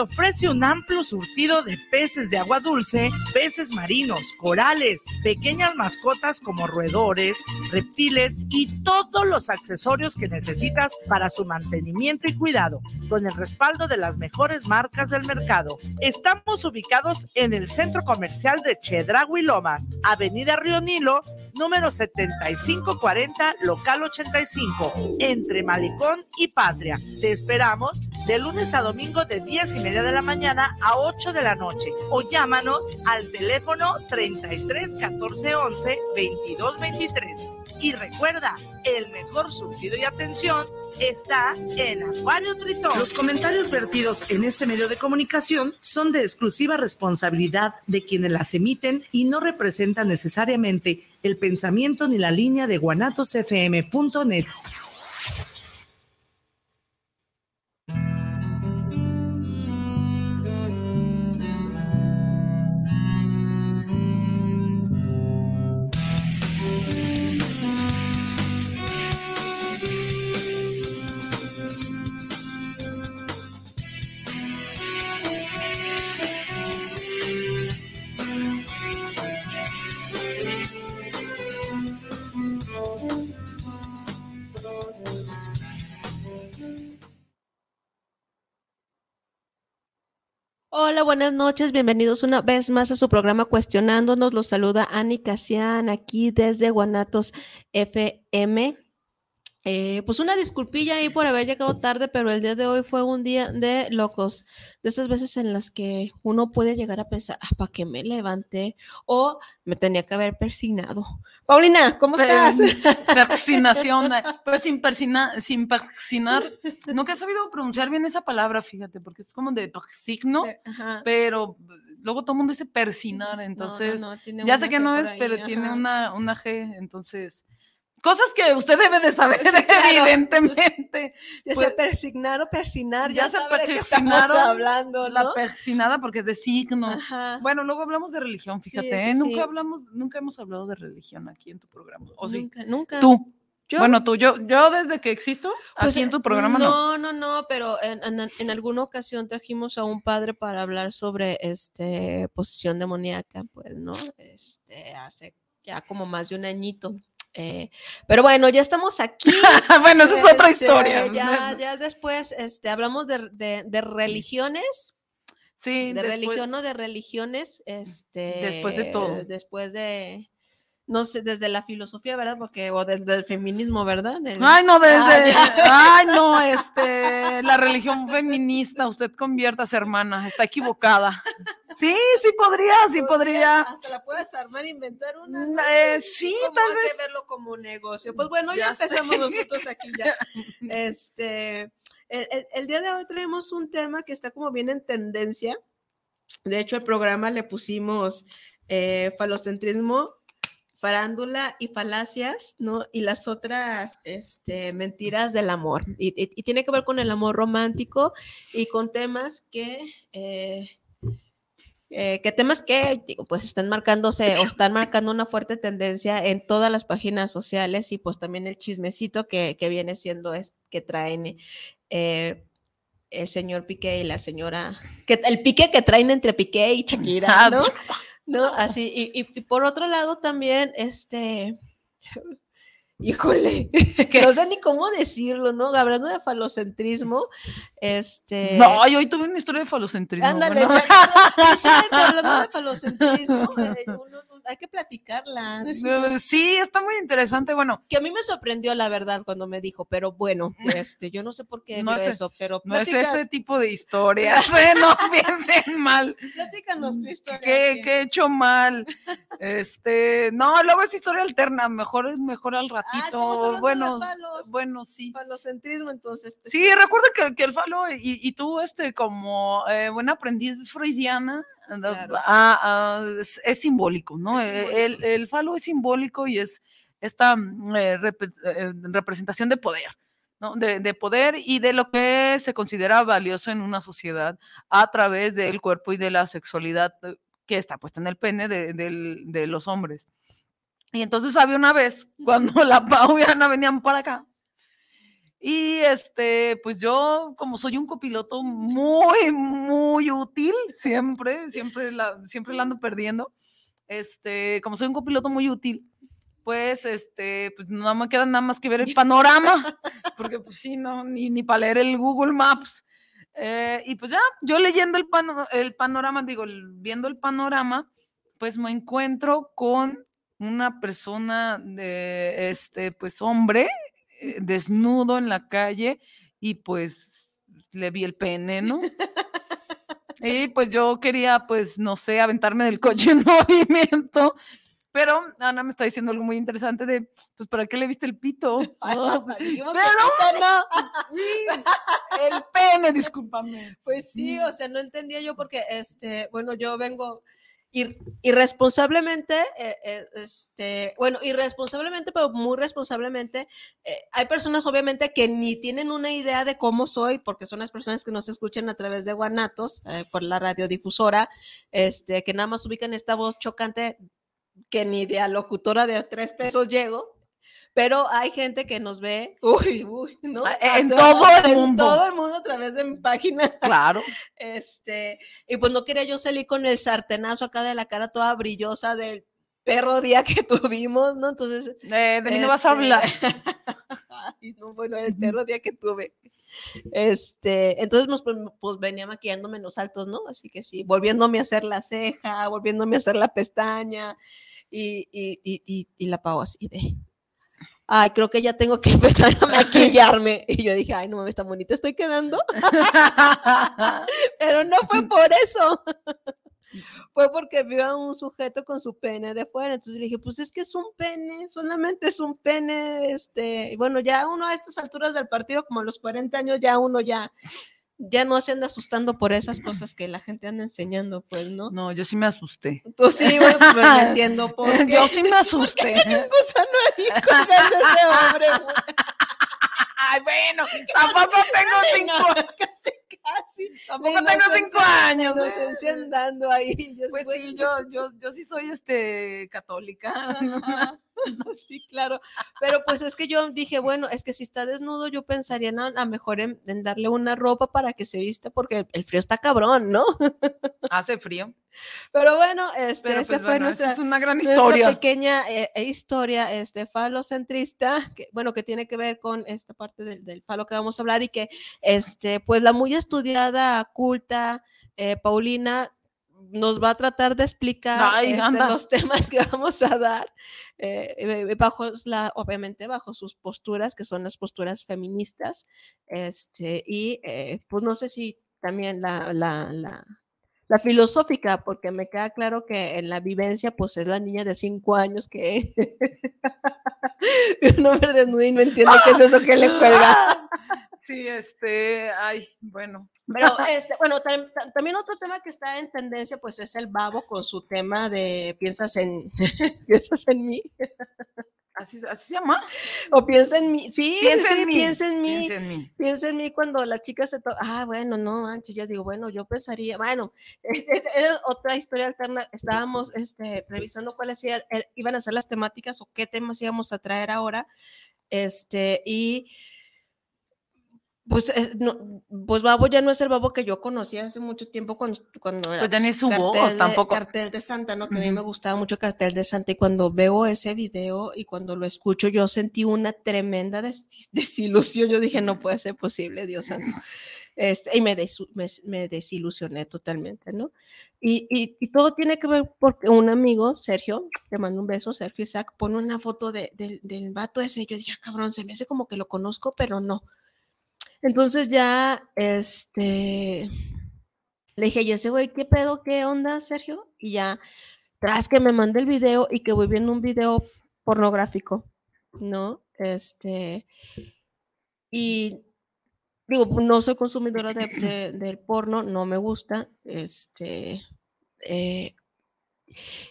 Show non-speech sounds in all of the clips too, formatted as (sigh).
ofrece un amplio surtido de peces de agua dulce, peces marinos, corales, pequeñas mascotas como roedores, reptiles y todos los accesorios que necesitas para su mantenimiento y cuidado, con el respaldo de las mejores marcas del mercado. Estamos ubicados en el centro comercial de Chedragui Lomas, Avenida Río Nilo, número 7540, local 85, entre Malicón y Patria. Te esperamos de lunes a domingo de 10 y media de la mañana a 8 de la noche o llámanos al teléfono 33 14 11 22 23. Y recuerda, el mejor surtido y atención está en Acuario Tritón. Los comentarios vertidos en este medio de comunicación son de exclusiva responsabilidad de quienes las emiten y no representan necesariamente el pensamiento ni la línea de guanatosfm.net. Hola, buenas noches, bienvenidos una vez más a su programa Cuestionándonos. Los saluda Ani Casian aquí desde Guanatos FM. Eh, pues una disculpilla ahí por haber llegado tarde, pero el día de hoy fue un día de locos, de esas veces en las que uno puede llegar a pensar, ah, ¿para qué me levanté? O me tenía que haber persignado. Paulina, ¿cómo estás? (laughs) Persinación, pero sin, persina, sin persinar. Nunca he sabido pronunciar bien esa palabra, fíjate, porque es como de persigno, pero luego todo el mundo dice persinar, entonces ya sé que no es, pero tiene una, una G, entonces Cosas que usted debe de saber, (laughs) evidentemente. Ya se persignar o persinar, ya, se sabe de qué estamos hablando, ¿no? La persinada porque es de signo. Bueno, luego hablamos de religión, fíjate, ¿eh? nunca hablamos, nunca hemos hablado de religión aquí en tu programa. ¿O nunca, nunca. Tú. Bueno, tú, yo, yo desde que existo, pues, aquí en tu programa no. No, no, no, pero en, en, alguna ocasión trajimos a un padre para hablar sobre este posición demoníaca, pues, ¿no? Este, hace ya como más de un añito. Eh, pero bueno, ya estamos aquí. (laughs) bueno, esa es otra este, historia. Ya, ya después este, hablamos de, de, religiones. Sí, de religión o de religiones. Este, después de todo. Después de no sé, desde la filosofía, ¿verdad? Porque, o desde el feminismo, ¿verdad? Ay, no, desde, ay, no, este, la religión feminista, usted conviertas, hermana, está equivocada. Sí, sí podría, sí podría. Hasta la puedes armar, inventar una. Mm, eh, sí, tal vez. que verlo como un negocio. Pues bueno, ya, empezamos nosotros aquí ya. (laughs) Este, el, el día de hoy tenemos un tema que está como bien en tendencia. De hecho, el programa le pusimos eh, falocentrismo farándula y falacias, ¿no? Y las otras este, mentiras del amor. Y, tiene que ver con el amor romántico y con temas que, eh, eh, que temas que, digo, pues están marcándose o están marcando una fuerte tendencia en todas las páginas sociales y pues también el chismecito que, viene siendo es que traen eh, el señor Piqué y la señora, que, el pique que traen entre Piqué y Shakira, ah, ¿no? (laughs) ¿no? Así, y, y, por otro lado también, este, (laughs) híjole, (laughs) que no sé ni cómo decirlo, ¿no? Hablando de falocentrismo, este... No, yo hoy tuve una historia de falocentrismo. Ándale, hablando de (laughs) falocentrismo, eh, hay que platicarla. Sí, está muy interesante. Bueno, que a mí me sorprendió la verdad cuando me dijo, pero bueno, (laughs) este, yo no sé por qué no es eso, pero no es ese tipo de historias, (laughs) ¿eh? (laughs) no piensen mal. Platícanos tu historia. ¿Qué, he hecho mal? Este, no, luego es historia alterna, mejor es mejor al ah, ratito. bueno, bueno, sí. Falocentrismo, entonces. Pues, sí, recuerdo que, que el falo y, y, tú, este, como eh, buena aprendiz freudiana, Ah, ah, es, simbólico, ¿no? E, el, falo es simbólico y es esta mm, eh, eh, representación de poder. ¿no? De, poder y de lo que se considera valioso en una sociedad a través del cuerpo y de la sexualidad eh, que está puesta en el pene de, los hombres. Y entonces había una vez cuando (laughs) la Pau y Ana venían para acá, Y este, pues yo, como soy un copiloto muy, muy útil, siempre, siempre la, siempre la ando perdiendo. Este, como soy un copiloto muy útil, pues este, pues no me queda nada más que ver el panorama, (laughs) porque pues sí, no, ni, ni para leer el Google Maps. Eh, y pues ya, yo leyendo el, el panorama, digo, viendo el panorama, pues me encuentro con una persona de, este, pues hombre, desnudo en la calle y pues le vi el pene, ¿no? Y pues yo quería, pues, no sé, aventarme del coche en (laughs) movimiento. Pero Ana me está diciendo algo muy interesante de, pues, ¿para qué le viste el pito? (laughs) (laughs) pero no. el pene, discúlpame. Pues sí, o sea, no entendía yo porque, este, bueno, yo vengo, irresponsablemente, eh, eh, este, bueno, irresponsablemente, pero muy responsablemente, eh, hay personas obviamente que ni tienen una idea de cómo soy, porque son las personas que nos escuchan a través de Guanatos, por la radiodifusora, este, que nada más ubican esta voz chocante que ni de locutora de tres pesos llego, pero hay gente que nos ve, uy, uy, ¿no? Ah, en todo, el mundo. En todo el mundo a través de mi página. Claro. (laughs) Este, y pues no quería yo salir con el sartenazo acá de la cara toda brillosa del perro día que (laughs) tuvimos, ¿no? Entonces. Eh, de mí no vas a hablar. (laughs) Este, no, bueno, el perro día que tuve. Este, entonces pues, pues, venía maquillándome en los altos, ¿no? Así que sí, volviéndome a hacer la ceja, volviéndome a hacer la pestaña y, y, y, y la pago así de, ay, creo que ya tengo que (laughs) empezar a maquillarme. Y yo dije, ay, no mames, tan bonita estoy quedando. (laughs) Pero no fue por eso. (laughs) fue porque vio a un sujeto con su pene de fuera. Entonces le dije, pues es que es un pene, solamente es un pene. Este, y bueno, ya uno a estas alturas del partido, como a los 40 años, ya uno ya ya no se anda asustando por esas cosas que la gente anda enseñando, pues, ¿no? No, yo sí me asusté. Tú sí, bueno, pues me (laughs) entiendo por qué. Yo sí me asusté. ¿Por (laughs) qué un gusano ahí colgando ese hombre, Ay, bueno, (laughs) tampoco tengo cinco casi, casi. Tampoco tengo cinco años. Inocencia andando ahí. Yo pues sí, yo, yo, yo sí soy este católica. (laughs) sí, claro. Pero pues es que yo dije, bueno, es que si está desnudo, yo pensaría a mejor en, darle una ropa para que se vista, porque el frío está cabrón, ¿no? (laughs) Hace frío. Pero bueno, este, Pero, esa pues, fue bueno, nuestra, es una gran historia. pequeña eh, eh, historia este, falocentrista, que, bueno, que tiene que ver con esta parte del, del, falo que vamos a hablar y que, este, pues la muy estudiada, culta, eh, Paulina nos va a tratar de explicar Ay, este, los (laughs) temas que vamos a dar, eh, eh, bajo la, obviamente bajo sus posturas, que son las posturas feministas, este, y eh, pues no sé si también la, la, la, la, filosófica, porque me queda claro que en la vivencia, pues es la niña de cinco años que (laughs) un hombre desnudo y no entiende qué es eso que le cuelga. (laughs) Sí, este, ay, bueno. Pero, este, bueno, tam, tam, también otro tema que está en tendencia, pues es el babo con su tema de piensas en, (laughs) piensas en mí. ¿Así, ¿Así, se llama? O piensa en mí. Sí, piensa, sí, en, mí. piensa en mí. Piensa en mí. Piensa en mí cuando la chica se toca. Ah, bueno, no, manches. Yo digo, bueno, yo pensaría, bueno, (laughs) era otra historia alterna. Estábamos este, revisando cuáles iban a ser las temáticas o qué temas íbamos a traer ahora. Este, y pues, eh, no, pues Babo ya no es el Babo que yo conocía hace mucho tiempo cuando, cuando era pues ya ni su cartel, voz, de, tampoco. cartel de Santa, ¿no? Que uh -huh. a mí me gustaba mucho Cartel de Santa y cuando veo ese video y cuando lo escucho yo sentí una tremenda des desilusión. Yo dije, no puede ser posible, Dios santo. Este, y me, des me, me, desilusioné totalmente, ¿no? Y, y, y, todo tiene que ver porque un amigo, Sergio, te mando un beso, Sergio Isaac, pone una foto de, de, del vato ese. Yo dije, ah, cabrón, se me hace como que lo conozco, pero no. Entonces ya, este, le dije, ¿y ese güey qué pedo, qué onda, Sergio? Y ya, tras que me mandé el video y que voy viendo un video pornográfico, ¿no? Este, y digo, no soy consumidora de, del porno, no me gusta, este, eh,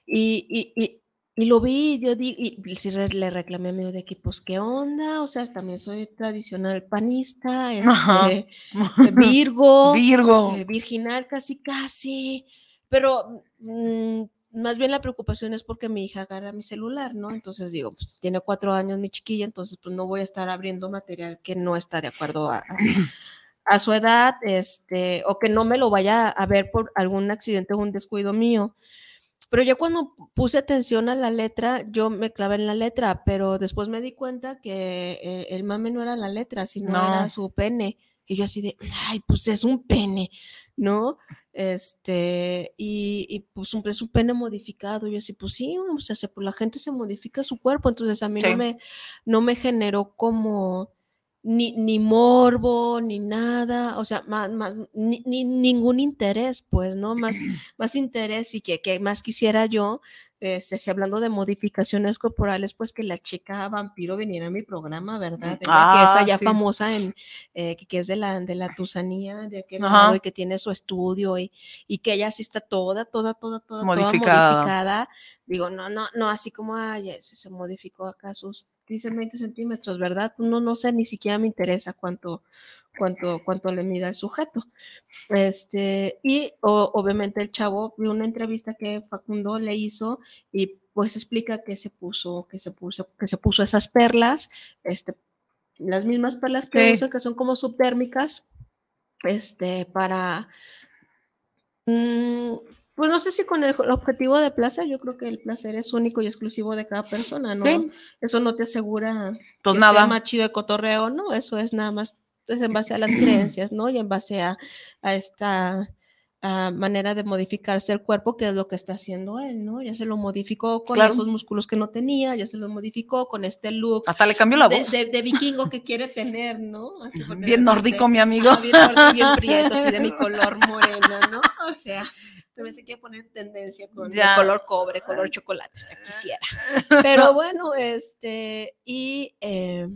y, y, y y lo vi, yo di, y le reclamé a mi de que, pues, ¿qué onda? O sea, también soy tradicional panista, este, (laughs) Virgo, Virgo. Eh, virginal casi, casi, pero mmm, más bien la preocupación es porque mi hija agarra mi celular, ¿no? Entonces digo, pues tiene cuatro años mi chiquilla, entonces pues no voy a estar abriendo material que no está de acuerdo a, a (clears throat) su edad, este, o que no me lo vaya a ver por algún accidente o un descuido mío. Pero yo cuando puse atención a la letra, yo me clavé en la letra, pero después me di cuenta que eh, el, mame no era la letra, sino era su pene. Y yo así de, ay, pues es un pene, ¿no? Este, y, pues un, es un pene modificado. yo así, pues sí, o sea, pues, la gente se modifica su cuerpo, entonces a mí no, me, no me generó como ni, ni morbo, ni nada, o sea, más, más, ni, ningún interés, pues, ¿no? Más, más interés y que, que más quisiera yo este, si hablando de modificaciones corporales, pues que la chica vampiro viniera a mi programa, ¿verdad? que es ah, allá famosa en, eh, que, es de la, de la Tusanía, de aquel lado, y que tiene su estudio, y, y, que ella sí está toda, toda, toda, toda modificada. modificada. Digo, no, no, no, así como, ay, se, se modificó acá sus, dicen 20 centímetros, ¿verdad? No, no sé, ni siquiera me interesa cuánto, cuánto, cuánto le mida el sujeto. Este, y obviamente el chavo vio una entrevista que Facundo le hizo y pues explica que se puso, que se puso, que se puso esas perlas, este, las mismas perlas que usa, que son como subtérmicas, este, para, mm, pues no sé si con el, objetivo de placer, yo creo que el placer es único y exclusivo de cada persona, ¿no? Eso no te asegura pues nada. más chido de cotorreo, ¿no? Eso es nada más es en base a las creencias, ¿no? Y en base a, esta manera de modificarse el cuerpo, que es lo que está haciendo él, ¿no? Ya se lo modificó con esos músculos que no tenía, ya se lo modificó con este look. Hasta le cambió la voz. De, vikingo que quiere tener, ¿no? bien nórdico, mi amigo. bien nórdico, bien (laughs) prieto, así de mi color moreno, ¿no? O sea, también se quiere poner en tendencia con el color cobre, color chocolate, quisiera. (laughs) Pero bueno, este, y... Eh,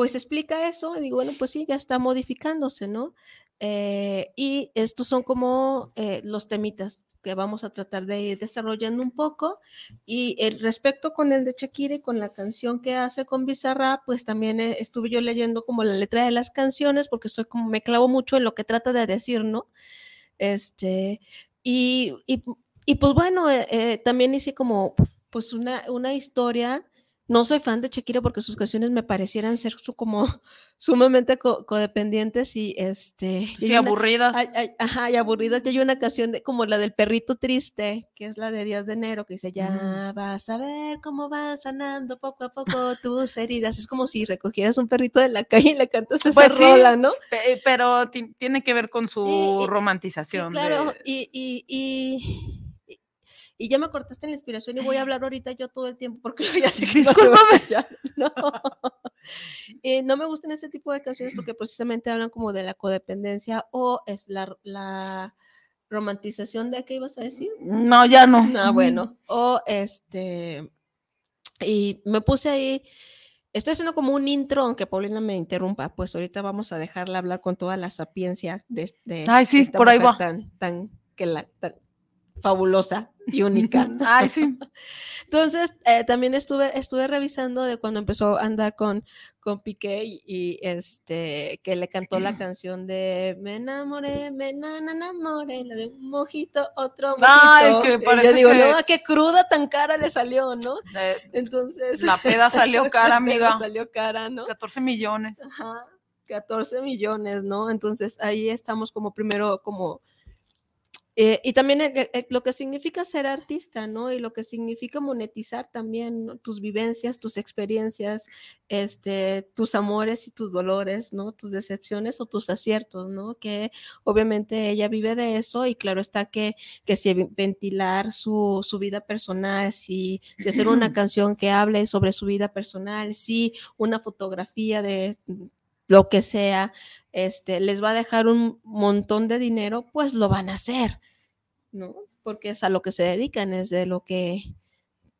pues explica eso y digo, bueno, pues sí, ya está modificándose, ¿no? Eh, y estos son como eh, los temitas que vamos a tratar de ir desarrollando un poco. Y el respecto con el de Shakira y con la canción que hace con Bizarra, pues también eh, estuve yo leyendo como la letra de las canciones, porque soy como, me clavo mucho en lo que trata de decir, ¿no? Este, y, y, pues bueno, también hice como pues una, una historia no soy fan de Shakira porque sus canciones me parecieran ser como (laughs) sumamente codependientes y este sí, aburridas. ajá, y aburridas. Yo hay una canción de, como la del perrito triste, que es la de Días de enero, que dice, ya vas a ver cómo van sanando poco a poco tus heridas. Es como si recogieras un perrito de la calle y le cantas esa pues rola, ¿no? Pero tiene que ver con su romantización. claro, y, y y ya me cortaste la inspiración y voy a hablar ahorita yo todo el tiempo porque (laughs) ya sé que no, (laughs) eh, no. me gustan ese tipo de canciones porque precisamente hablan como de la codependencia o es la, la romantización de qué ibas a decir. No, ya no. No, bueno, o este, y me puse ahí, estoy haciendo como un intro, aunque Paulina me interrumpa, pues ahorita vamos a dejarla hablar con toda la sapiencia de, de Ay, sí, por ahí va. Tan, tan, que la, fabulosa y única. Ay, sí. (laughs) Entonces, eh, también estuve, estuve revisando de cuando empezó a andar con, con Piqué y, este, que le cantó la (clears throat) canción de Me enamoré, me enamoré, la de un mojito, otro mojito. Ay, que parece yo digo, no, qué cruda tan cara le salió, ¿no? Entonces. La peda salió (laughs) cara, amiga. salió cara, ¿no? 14 millones. Ajá. 14 millones, ¿no? Entonces ahí estamos como primero como eh, y también lo que significa ser artista, ¿no? Y lo que significa monetizar también tus vivencias, tus experiencias, este, tus amores y tus dolores, ¿no? Tus decepciones o tus aciertos, ¿no? Que obviamente ella vive de eso y claro está que, que si ventilar su, su vida personal, si, si hacer una (clears throat) canción que hable sobre su vida personal, si una fotografía de lo que sea, este, les va a dejar un montón de dinero, pues lo van a hacer, ¿no? Porque es a lo que se dedican, es de lo que,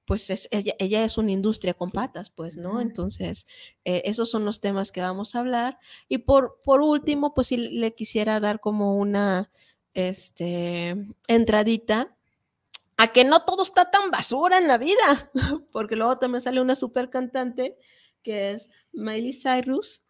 pues es, ella, es una industria con patas, pues, ¿no? Entonces, eh, esos son los temas que vamos a hablar. Y por, por último, pues sí le quisiera dar como una, este, entradita a que no todo está tan basura en la vida, (laughs) porque luego también sale una super cantante que es Miley Cyrus,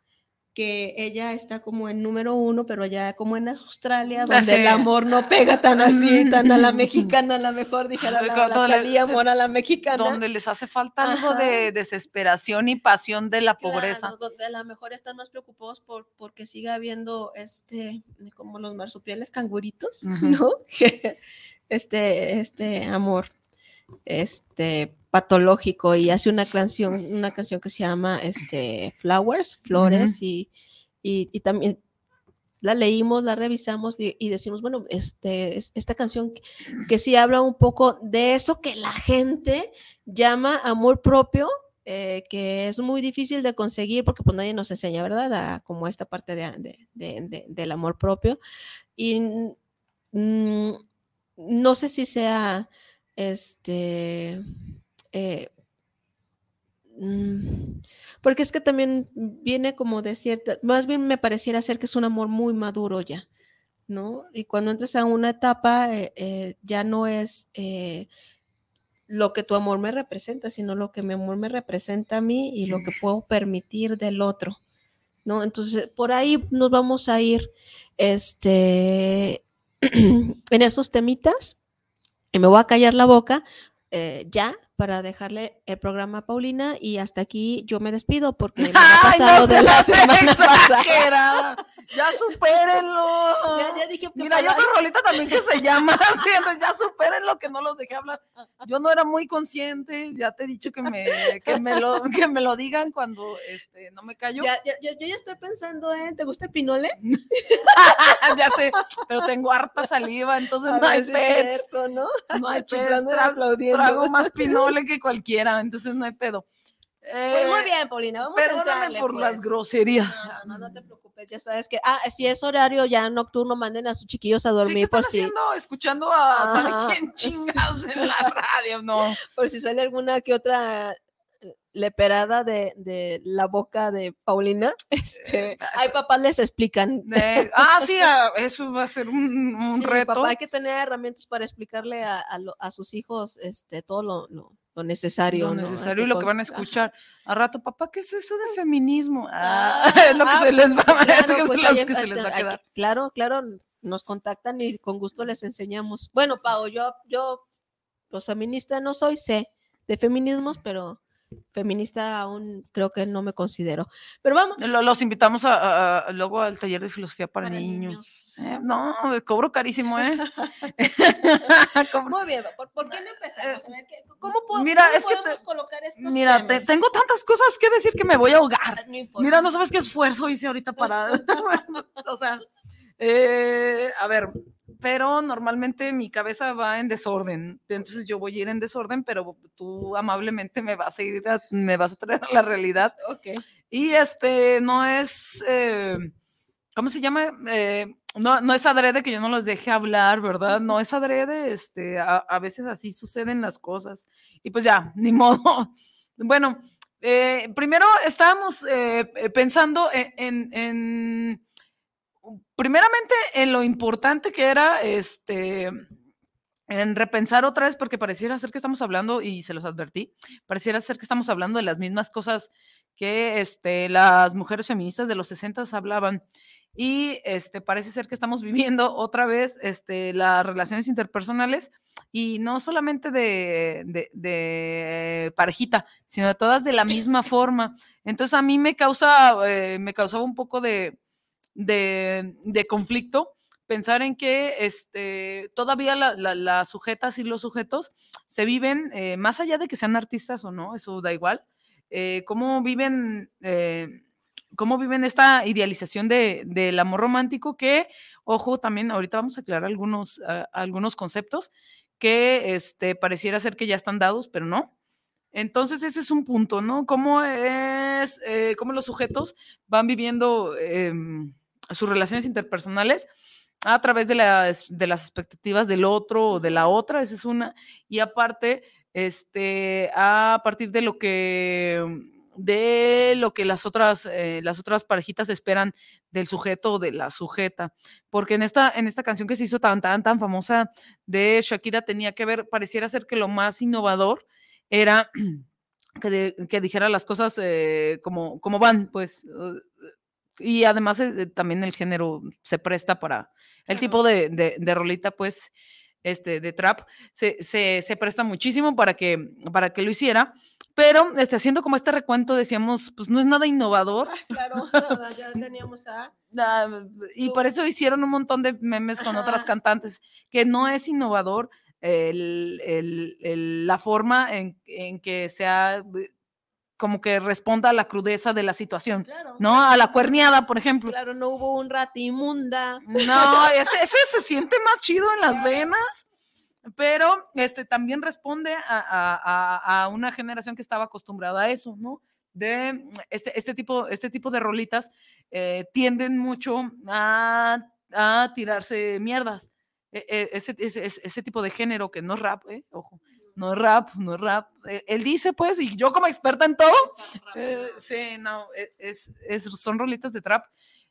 que ella está como en número uno, pero ya como en Australia, donde el amor no pega tan así, (laughs) tan a la mexicana, a lo mejor dijera la, la, amor a la mexicana. Donde les hace falta algo de desesperación y pasión de la pobreza. donde a lo mejor están más preocupados por porque siga habiendo este, como los marsupiales canguritos, ¿no? (laughs) este, este amor, este patológico y hace una canción, una canción que se llama este, Flowers, Flores, y, y, también la leímos, la revisamos y, decimos, bueno, este, esta canción que, sí habla un poco de eso que la gente llama amor propio, eh, que es muy difícil de conseguir porque pues nadie nos enseña, ¿verdad? como esta parte de, del amor propio. Y mm, no sé si sea, este, eh, mm, porque es que también viene como de cierta, más bien me pareciera ser que es un amor muy maduro ya, ¿no? Y cuando entras a una etapa eh, eh, ya no es lo que tu amor me representa, sino lo que mi amor me representa a mí y lo que puedo permitir del otro, ¿no? Entonces, por ahí nos vamos a ir, este, (clears throat) en esos temitas, y me voy a callar la boca ya para dejarle el programa a Paulina y hasta aquí yo me despido porque me (laughs) ha pasado de la semana pasada. Ya supérenlo. Ya, dije que Mira, hay otra rolita también que se llama (laughs) haciendo, ya supérenlo que no los dejé hablar. Yo no era muy consciente, ya te he dicho que me, que me, lo, (laughs) que me lo digan cuando este, no me callo. Ya, ya, yo ya estoy pensando, ¿eh? ¿Te gusta el pinole? ya sé, pero tengo harta saliva, entonces no hay pez. ¿no? No hay pez. Trago más pinole que cualquiera, entonces no hay pedo. pues muy eh, bien, Paulina, vamos a entrarle, por las pues. groserías. No, no, no, te preocupes, ya sabes que, ah, si es horario ya nocturno, manden a sus chiquillos a dormir por si. Escuchando a ¿sabe (laughs) quién chingados en la radio? No. Por si sale alguna que otra leperada de, de, la boca de Paulina, (laughs) este, hay eh, papás les explican. ah, sí, eso va a ser un, un reto. Papá, hay que tener herramientas para explicarle a, a, sus hijos este, todo lo, lo, necesario. Lo necesario y lo que van a escuchar. (laughs) A rato, papá, ¿qué es eso de feminismo? Ah, (laughs) es lo que se les va, claro, pues que se les va a quedar. Claro, claro, nos contactan y con gusto les enseñamos. Bueno, Pau, yo, yo, pues feminista no soy, sé de feminismos, pero feminista aún creo que no me considero. Pero vamos. Los invitamos a, luego al taller de filosofía para, niños. Eh, no, cobro carísimo, ¿eh? (laughs) (laughs) Muy bien, ¿por, qué no empezamos? A ver, ¿cómo, mira, es podemos que colocar estos Mira, tengo tantas cosas que decir que me voy a ahogar. mira, no sabes qué esfuerzo hice ahorita para... (laughs) o sea, eh, a ver, pero normalmente mi cabeza va en desorden, entonces yo voy a ir en desorden, pero tú amablemente me vas a ir, me vas a traer a la realidad. Ok. Y este, no es, eh, ¿cómo se llama? Eh, no, no es adrede que yo no los deje hablar, ¿verdad? No es adrede, este, a, veces así suceden las cosas. Y pues ya, (laughs) ni modo. Bueno, eh, primero estábamos pensando en primeramente en lo importante que era este en repensar otra vez, porque pareciera ser que estamos hablando, y se los advertí, pareciera ser que estamos hablando de las mismas cosas que este, las mujeres feministas de los 60 hablaban. Y este, parece ser que estamos viviendo otra vez este, las relaciones interpersonales, y no solamente de, de, parejita, sino de todas de la misma forma. Entonces a mí me causa, eh, me causaba un poco de, de, conflicto, pensar en que este, todavía las sujetas y los sujetos se viven, eh, más allá de que sean artistas o no, eso da igual, eh, cómo viven... Eh, cómo viven esta idealización del amor romántico que, ojo, también ahorita vamos a aclarar algunos, algunos conceptos que este, pareciera ser que ya están dados, pero no. Entonces ese es un punto, ¿no? Cómo es, cómo los sujetos van viviendo em, sus relaciones interpersonales a través de las, de las expectativas del otro o de la otra, esa es una, y aparte, este, a partir de lo que de lo que las otras, eh, las otras parejitas esperan del sujeto o de la sujeta. Porque en esta, en esta canción que se hizo tan, tan, tan famosa de Shakira tenía que ver, pareciera ser que lo más innovador era (clears throat) que, que dijera las cosas eh, como, como van, pues y además eh, también el género se presta para el tipo de, de, rolita, pues, este, de trap, se, se, se, presta muchísimo para que, para que lo hiciera, pero este, haciendo como este recuento decíamos, pues no es nada innovador. Ah, claro, (laughs) ya teníamos a... y por eso hicieron un montón de memes con otras cantantes, que no es innovador el, el, la forma en, en que se ha como que responda a la crudeza de la situación, ¿no? A la cuerniada, por ejemplo. Claro, no hubo un ratimunda. No, ese, ese se siente más chido en las venas, pero este también responde a, una generación que estaba acostumbrada a eso, ¿no? De este, este, tipo, este tipo de rolitas eh, tienden mucho a, tirarse mierdas. E, e, ese, ese, ese, tipo de género que no es rap, ¿eh? ojo, no es rap, no es rap. Eh, él dice, pues, y yo como experta en todo, eh, sí, no, e, es, es, son rolitas de trap,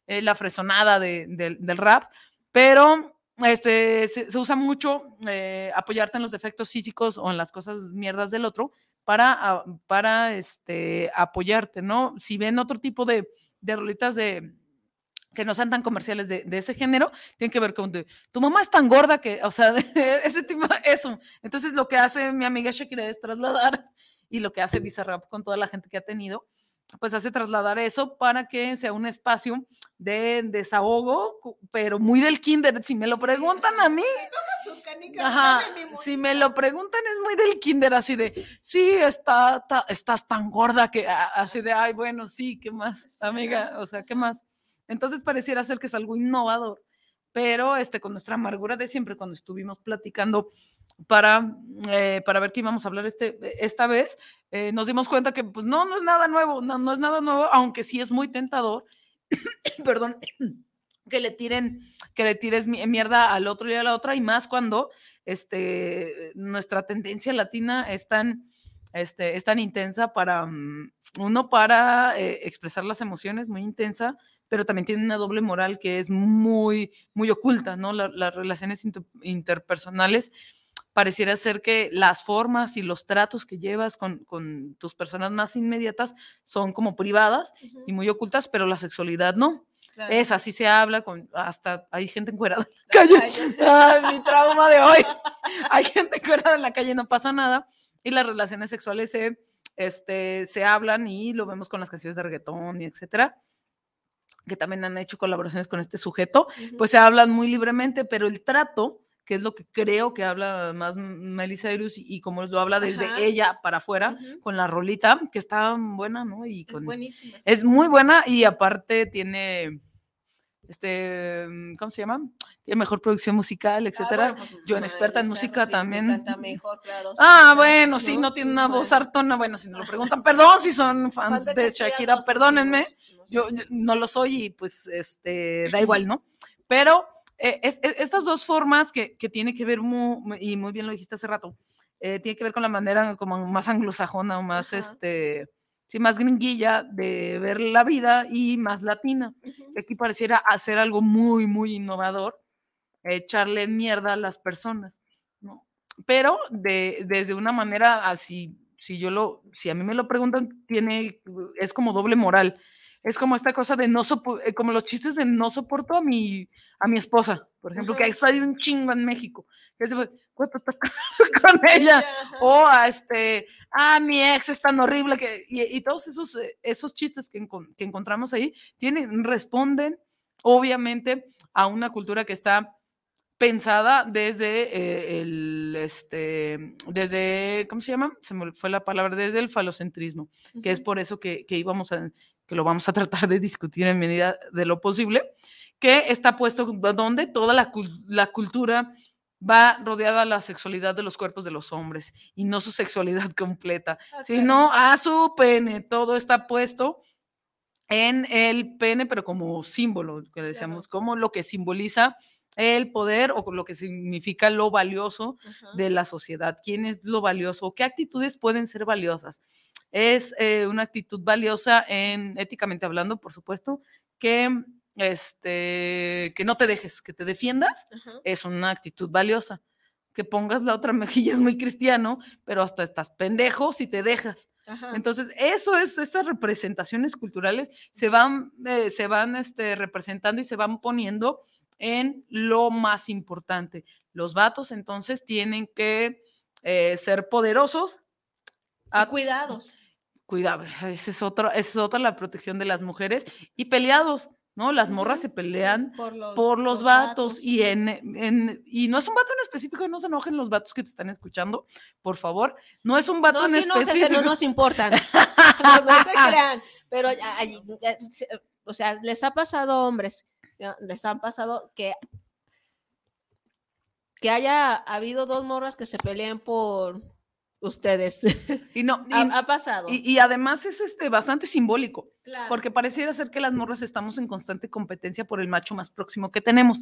eh, la fresonada de, del rap, pero este, se, usa mucho apoyarte en los defectos físicos o en las cosas mierdas del otro para, para este, apoyarte, ¿no? Si ven otro tipo de, de rolitas de, que no sean tan comerciales de, ese género, tienen que ver con tu mamá es tan gorda que, o sea, (laughs) ese tipo, eso. Entonces lo que hace mi amiga Shakira es trasladar y lo que hace Bizarrap con toda la gente que ha tenido, pues hace trasladar eso para que sea un espacio de desahogo, pero muy del kinder. Si me lo preguntan a mí, si me lo preguntan es muy del kinder, así de, sí, está, estás tan gorda que, así de, ay, bueno, sí, ¿qué más, amiga? O sea, ¿qué más? Entonces pareciera ser que es algo innovador, pero este, con nuestra amargura de siempre, cuando estuvimos platicando para, eh, para ver qué íbamos a hablar este, esta vez, eh, nos dimos cuenta que pues no, no es nada nuevo, no, no es nada nuevo, aunque sí es muy tentador, (coughs) perdón, (coughs) que le tiren, que le tires mierda al otro y a la otra, y más cuando este, nuestra tendencia latina es tan, este, es tan intensa para, mm, uno, para eh, expresar las emociones, muy intensa, pero también tiene una doble moral que es muy, muy oculta, ¿no? las relaciones interpersonales pareciera ser que las formas y los tratos que llevas con, con tus personas más inmediatas son como privadas y muy ocultas, pero la sexualidad no. Es así se habla, con, hasta hay gente encuerada en la calle. Ay, mi trauma de hoy. (laughs) hay gente encuerada en la calle, no pasa nada. Y las relaciones sexuales se, este, se hablan y lo vemos con las canciones de reggaetón y etcétera que también han hecho colaboraciones con este sujeto, pues se hablan muy libremente, pero el trato, que es lo que creo que habla más Melissa Irus y, como lo habla desde ella para afuera, con la rolita, que está buena, ¿no? Y es buenísima. Es muy buena y aparte tiene, este, ¿cómo se llama? Tiene mejor producción musical, ah, etcétera. Pues, Yo en experta en música también. Ah, bueno, sí, no tiene una voz hartona. Bueno, si nos lo (laughs) preguntan, perdón si son fans de Shakira, perdónenme yo no lo soy y pues este, (clears throat) da igual, ¿no? Pero eh, estas dos formas que, que tiene que ver, muy, y muy bien lo dijiste hace rato, eh, tiene que ver con la manera como más anglosajona o más, este, sí, más gringuilla de ver la vida y más latina. Aquí pareciera hacer algo muy, muy innovador, echarle mierda a las personas, ¿no? Pero de, desde una manera así, si yo lo, si a mí me lo preguntan, tiene, es como doble moral es como esta cosa de no soporto, eh, como los chistes de no soporto a mi, a mi esposa, por ejemplo, que ha salido un chingo en México. Que es, ¿cuánto estás (laughs) con ella? O a este, ah, mi ex es tan horrible que, y, todos esos, eh, esos chistes que, que encontramos ahí tienen, responden obviamente a una cultura que está pensada desde eh, el, este, desde, ¿cómo se llama? Se me fue la palabra, desde el falocentrismo, que es por eso que, que íbamos a, que lo vamos a tratar de discutir en medida de lo posible, que está puesto donde toda la, la cultura va rodeada la sexualidad de los cuerpos de los hombres y no su sexualidad (laughs) completa, sino a su pene. Todo está puesto en el pene, pero como símbolo, que decíamos, como lo que simboliza el poder o lo que significa lo valioso de la sociedad. ¿Quién es lo valioso? ¿Qué actitudes pueden ser valiosas? Es eh, una actitud valiosa en, éticamente hablando, por supuesto, que, este, que no te dejes, que te defiendas, es una actitud valiosa. Que pongas la otra (laughs) mejilla es muy cristiano, pero hasta estás pendejo si te dejas. Entonces, eso es, estas representaciones culturales se van, eh, se van este, representando y se van poniendo en lo más importante. Los vatos entonces tienen que eh, ser poderosos. cuidados. Cuidado, esa es, otra, esa es otra la protección de las mujeres y peleados. ¿No? Las morras se pelean por los, vatos, Y, en, y no es un vato en específico, no se enojen los vatos que te están escuchando, por favor. No es un vato en específico. No, no nos importan. (laughs) no se crean. Pero, o sea, les ha pasado hombres, les han pasado que que haya habido dos morras que se peleen por ustedes. (laughs) Y no, ha, pasado. Y, además es este bastante simbólico, porque pareciera ser que las morras estamos en constante competencia por el macho más próximo que tenemos.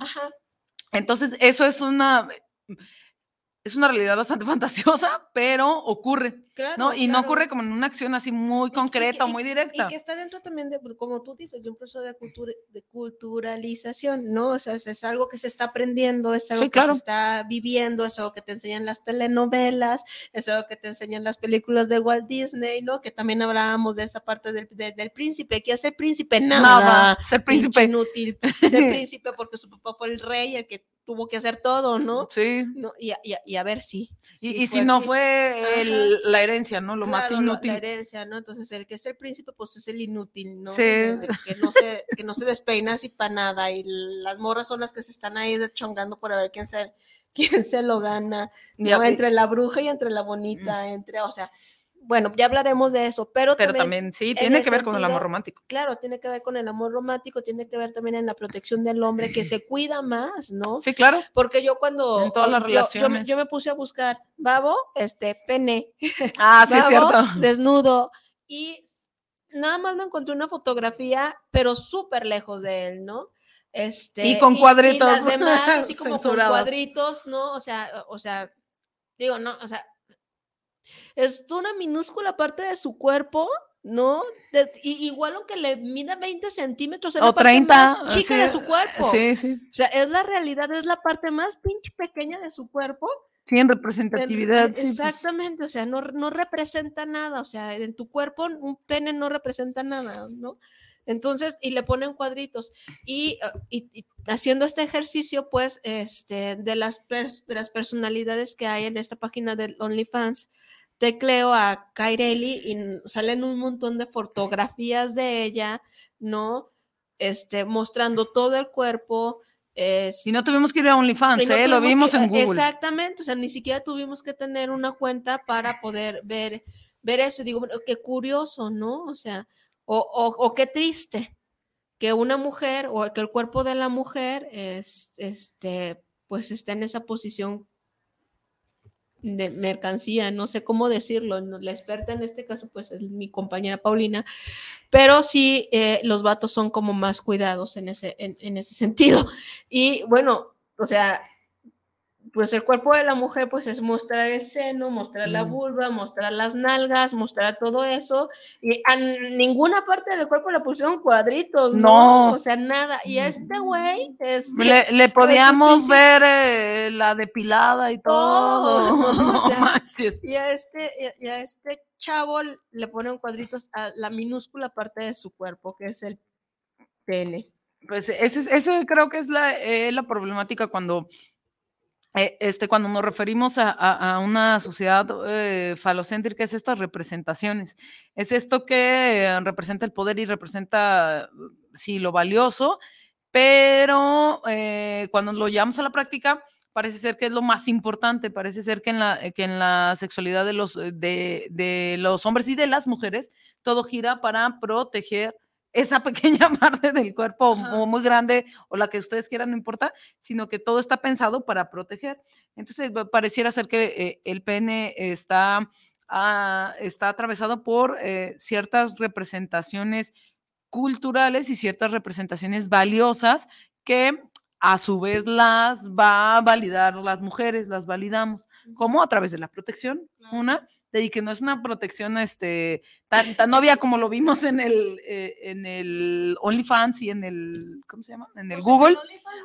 Entonces, eso es una es una realidad bastante (laughs) fantasiosa, pero ocurre, ¿no? Y no ocurre como en una acción así muy concreta o muy directa. Y que está dentro también de, como tú dices, de un proceso de, cultura, de culturalización, ¿no? O sea, es, algo que se está aprendiendo, es algo que se está viviendo, es algo que te enseñan las telenovelas, es algo que te enseñan las películas de Walt Disney, ¿no? Que también hablábamos de esa parte del, del príncipe, que hace príncipe nada, nada ser príncipe inútil, ser (laughs) príncipe porque su papá fue el rey, el que tuvo que hacer todo, ¿no? Sí. ¿No? Y, y, a ver si. y, si no fue la herencia, ¿no? Lo más inútil. La herencia, ¿no? Entonces, el que es el príncipe, pues es el inútil, ¿no? Sí. que, no se, que no se despeina así para nada. Y las morras son las que se están ahí chongando por ver quién se, (laughs) quién se lo gana. ¿no? Entre la bruja y entre la bonita, entre, o sea, bueno, ya hablaremos de eso, pero, pero también, sí, tiene que ver con el amor romántico. Claro, tiene que ver con el amor romántico, tiene que ver también en la protección del hombre que (clears throat) se cuida más, ¿no? Sí, claro. Porque yo cuando en todas las relaciones. Yo, me, puse a buscar babo, este, pene. (laughs) Ah, sí, es cierto. Desnudo y nada más me encontré una fotografía, pero súper lejos de él, ¿no? Este, y con cuadritos. Y, las demás, así (laughs) como con cuadritos, ¿no? O sea, o sea, digo, no, o sea, es una minúscula parte de su cuerpo, ¿no? igual aunque le mida 20 centímetros, es la parte más chica de su cuerpo. Sí, sí. O sea, es la realidad, es la parte más pinche pequeña de su cuerpo. Sí, en representatividad. Pues. Exactamente, o sea, no, no representa nada, o sea, en tu cuerpo un pene no representa nada, ¿no? Entonces, y le ponen cuadritos. Y, ah, y, haciendo este ejercicio, pues, este, de las, de las personalidades que hay en esta página del OnlyFans, tecleo a Kaireli y salen un montón de fotografías de ella, ¿no? Este, mostrando todo el cuerpo. si no tuvimos que ir a OnlyFans, ¿eh? lo vimos en Google. Exactamente, o sea, ni siquiera tuvimos que tener una cuenta para poder ver, ver eso. Digo, qué curioso, ¿no? O sea, o, o, qué triste que una mujer o que el cuerpo de la mujer es, este, pues esté en esa posición de mercancía, no sé cómo decirlo, la experta en este caso pues es mi compañera Paulina, pero sí eh, los vatos son como más cuidados en ese, en ese sentido. Y bueno, o sea, pues el cuerpo de la mujer pues es mostrar el seno, mostrar la mm. vulva, mostrar las nalgas, mostrar todo eso y a ninguna parte del cuerpo le pusieron cuadritos, no, o sea, nada. Y este güey este, le, le, pues, podíamos ver eh, la depilada y todo. (laughs) y a este y a este chavo le ponen cuadritos a la minúscula parte de su cuerpo, que es el pene. Pues ese, creo que es la, eh, la problemática cuando este, cuando nos referimos a, una sociedad eh, falocéntrica, es estas representaciones. Es esto que representa el poder y representa, sí, lo valioso, pero eh, cuando lo llevamos a la práctica, parece ser que es lo más importante, parece ser que en la, que en la sexualidad de los, de, de los hombres y de las mujeres, todo gira para proteger esa pequeña (laughs) parte del cuerpo o muy grande o la que ustedes quieran, no importa, sino que todo está pensado para proteger. Entonces, pareciera ser que eh, el pene está, ah, está atravesado por eh, ciertas representaciones culturales y ciertas representaciones valiosas que a su vez las va a validar las mujeres, las validamos, como a través de la protección, una, y que no es una protección este, tan, tan obvia como lo vimos en el, eh, en el OnlyFans y en el, ¿cómo se llama? En el pues Google.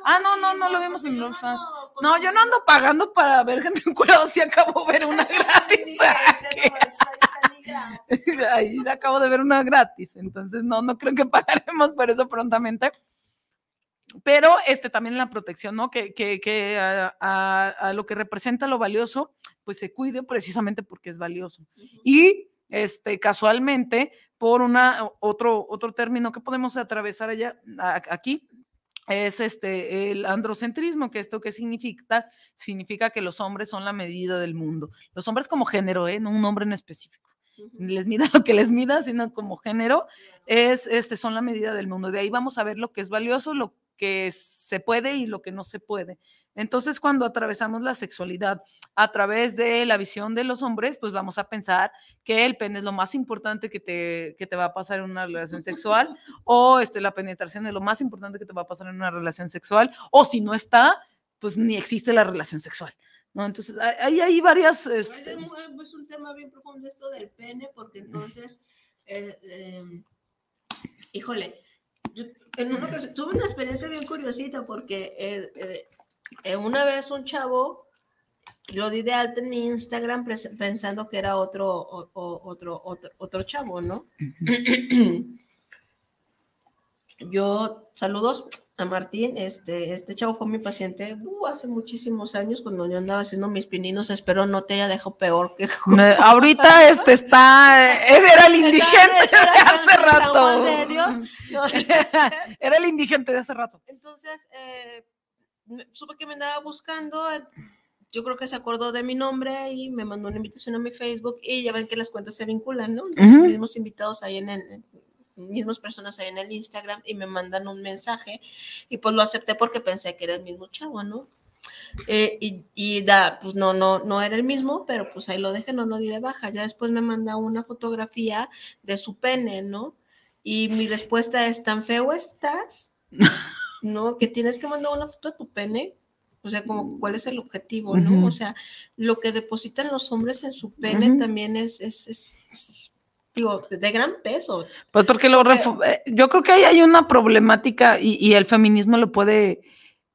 ah, no, no, no lo vimos en OnlyFans. No, yo no ando pagando para ver gente encuadrada si acabo de ver una (laughs) gratis. (laughs) (laughs) Ahí acabo de ver una gratis, entonces no, no creo que pagaremos por eso prontamente. Pero este también la protección, ¿no? Que, que, que a, a, lo que representa lo valioso, pues se cuide precisamente porque es valioso. Y este, casualmente, por una, otro, otro término que podemos atravesar allá, aquí, es este el androcentrismo, que esto qué significa? Significa que los hombres son la medida del mundo. Los hombres como género, ¿eh? no un hombre en específico. Les mida lo que les mida, sino como género, es, este, son la medida del mundo. De ahí vamos a ver lo que es valioso, lo que se puede y lo que no se puede. Entonces, cuando atravesamos la sexualidad a través de la visión de los hombres, pues vamos a pensar que el pene es lo más importante que te, que te va a pasar en una relación sexual, (laughs) o este, la penetración es lo más importante que te va a pasar en una relación sexual, o si no está, pues ni existe la relación sexual. ¿no? Entonces, ahí hay varias... Este... Es, un tema bien profundo esto del pene, porque entonces, eh, em, híjole, yo en uno que tuve una experiencia bien curiosita porque eh, eh, eh, una vez un chavo lo di de alta en mi Instagram pensando que era otro, otro, otro, otro chavo, ¿no? (clears throat) Yo, saludos a Martín, este, este chavo fue mi paciente uh, hace muchísimos años cuando yo andaba haciendo mis pininos, espero no te haya dejado peor que... ahorita (laughs) este está, ese era el indigente de hace rato. (laughs) era el indigente de hace rato. Entonces, eh, supe que me andaba buscando, yo creo que se acordó de mi nombre y me mandó una invitación a mi Facebook y ya ven que las cuentas se vinculan, ¿no? Los mismos invitados ahí en el, mismas personas ahí en el Instagram y me mandan un mensaje y pues lo acepté porque pensé que era el mismo chavo, ¿no? Eh, y, y, da, pues no, no, no era el mismo, pero pues ahí lo dejé, no lo di de baja. Ya después me manda una fotografía de su pene, ¿no? Y mi respuesta es, ¿tan feo estás? (laughs) ¿No? Que tienes que mandar una foto de tu pene. O sea, como cuál es el objetivo, ¿no? O sea, lo que depositan los hombres en su pene también es, es, es digo, de gran peso. Pues porque, lo eh, yo creo que ahí hay una problemática y, el feminismo lo puede,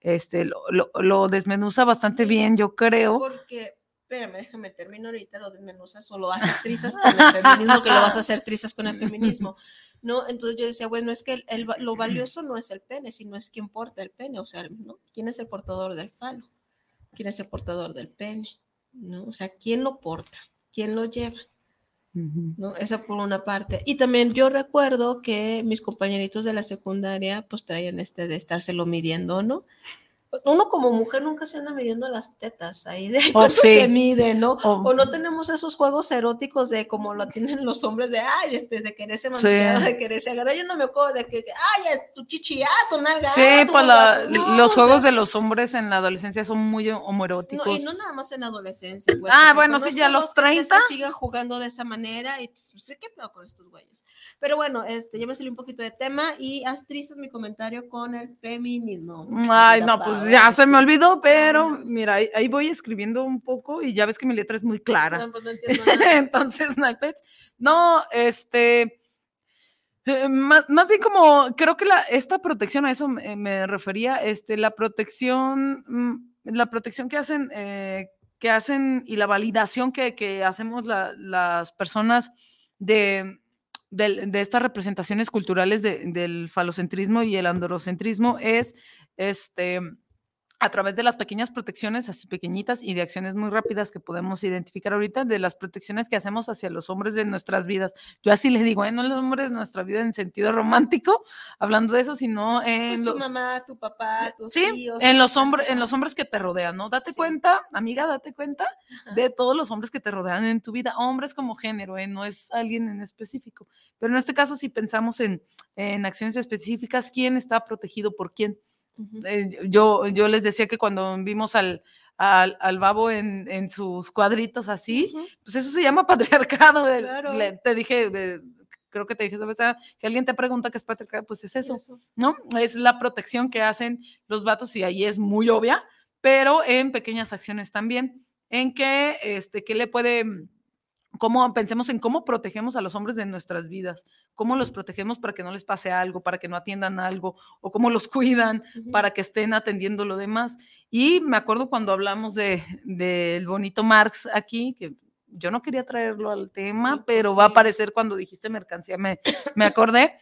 este, lo, lo, desmenuza bastante bien, yo creo. Porque, espérame, déjame terminar ahorita, lo desmenuzas o lo haces trizas con el feminismo, que lo vas a hacer trizas con el feminismo, ¿no? Entonces yo decía, bueno, es que el, lo valioso no es el pene, sino es quién porta el pene, o sea, ¿no? ¿Quién es el portador del falo? ¿Quién es el portador del pene? ¿No? O sea, ¿quién lo porta? ¿Quién lo lleva? ¿No? Esa por una parte. Y también yo recuerdo que mis compañeritos de la secundaria pues traían este de estárselo midiendo, ¿no? Uno como mujer nunca se anda midiendo las tetas ahí de oh, cuánto te mide, ¿no? Oh. O no tenemos esos juegos eróticos de como lo tienen los hombres de, ay, este, de quererse manosear, de quererse agarrar. Yo no me acuerdo de que, ay, tu chichiato, tu nalga. Sí, pues los juegos de los hombres en la adolescencia son muy homoeróticos. No, y no nada más en la adolescencia. Pues, ah, bueno, sí, ya los 30. Que sigan jugando de esa manera y pues, sé qué peor con estos güeyes. Pero bueno, este, ya me salí un poquito de tema y haz tristes mi comentario con el feminismo. Ay, no, pues pues ya se me olvidó, pero mira, ahí, voy escribiendo un poco y ya ves que mi letra es muy clara. No, pues no (laughs) entiendo Entonces, no, este, eh, más, bien como, creo que la, esta protección, a eso me, refería, este, la protección, mm, la protección que hacen, eh, que hacen y la validación que, que hacemos las personas de, de, estas representaciones culturales del falocentrismo y el androcentrismo es este a través de las pequeñas protecciones, así pequeñitas y de acciones muy rápidas que podemos identificar ahorita, de las protecciones que hacemos hacia los hombres de nuestras vidas. Yo así les digo, ¿eh? no los hombres de nuestra vida en sentido romántico, hablando de eso, sino en... Pues tu mamá, tu papá, tus sí, En los, (laughs) hombres, en los hombres que te rodean, ¿no? Date cuenta, amiga, date cuenta de todos los hombres que te rodean en tu vida, hombres como género, ¿eh? no es alguien en específico. Pero en este caso, si pensamos en, en acciones específicas, ¿quién está protegido por quién? Eh, yo, yo les decía que cuando vimos al, al, babo en, en, sus cuadritos así, pues eso se llama (laughs) patriarcado. te dije, creo que te dije, ¿sabes? Ah, si alguien te pregunta qué es patriarcado, pues es eso, ¿no? Es la protección que hacen los vatos y ahí es muy obvia, pero en pequeñas acciones también, en que, este, que le puede cómo pensemos en cómo protegemos a los hombres de nuestras vidas, cómo los protegemos para que no les pase algo, para que no atiendan algo, o cómo los (laughs) cuidan para que estén atendiendo lo demás. Y me acuerdo cuando hablamos del de, bonito Marx aquí, que yo no quería traerlo al tema, pero va a aparecer cuando dijiste mercancía, me, me acordé.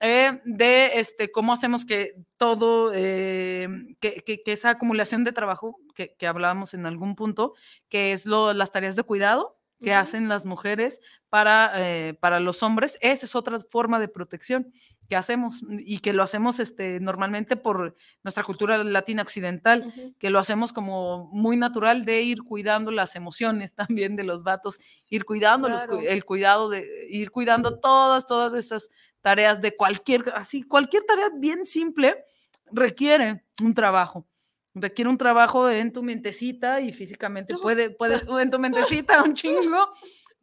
Eh, de este, cómo hacemos que todo, eh, que, que, esa acumulación de trabajo que, que hablábamos en algún punto, que es lo, las tareas de cuidado, que hacen las mujeres para, eh, para los hombres. Esa es otra forma de protección que hacemos y que lo hacemos este, normalmente por nuestra cultura latina occidental, que lo hacemos como muy natural de ir cuidando las emociones (laughs) también de los vatos, ir cuidando el cuidado de ir cuidando todas, todas esas tareas de cualquier, así, cualquier tarea bien simple requiere un trabajo requiere un trabajo en tu mentecita y físicamente puede, puede (laughs) en tu mentecita un chingo,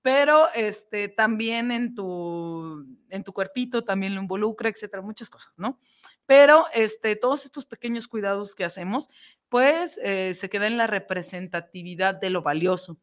pero este, también en tu, en tu cuerpito también lo involucra, etcétera, muchas cosas, ¿no? Pero este, todos estos pequeños cuidados que hacemos, pues eh, se queda en la representatividad de lo valioso.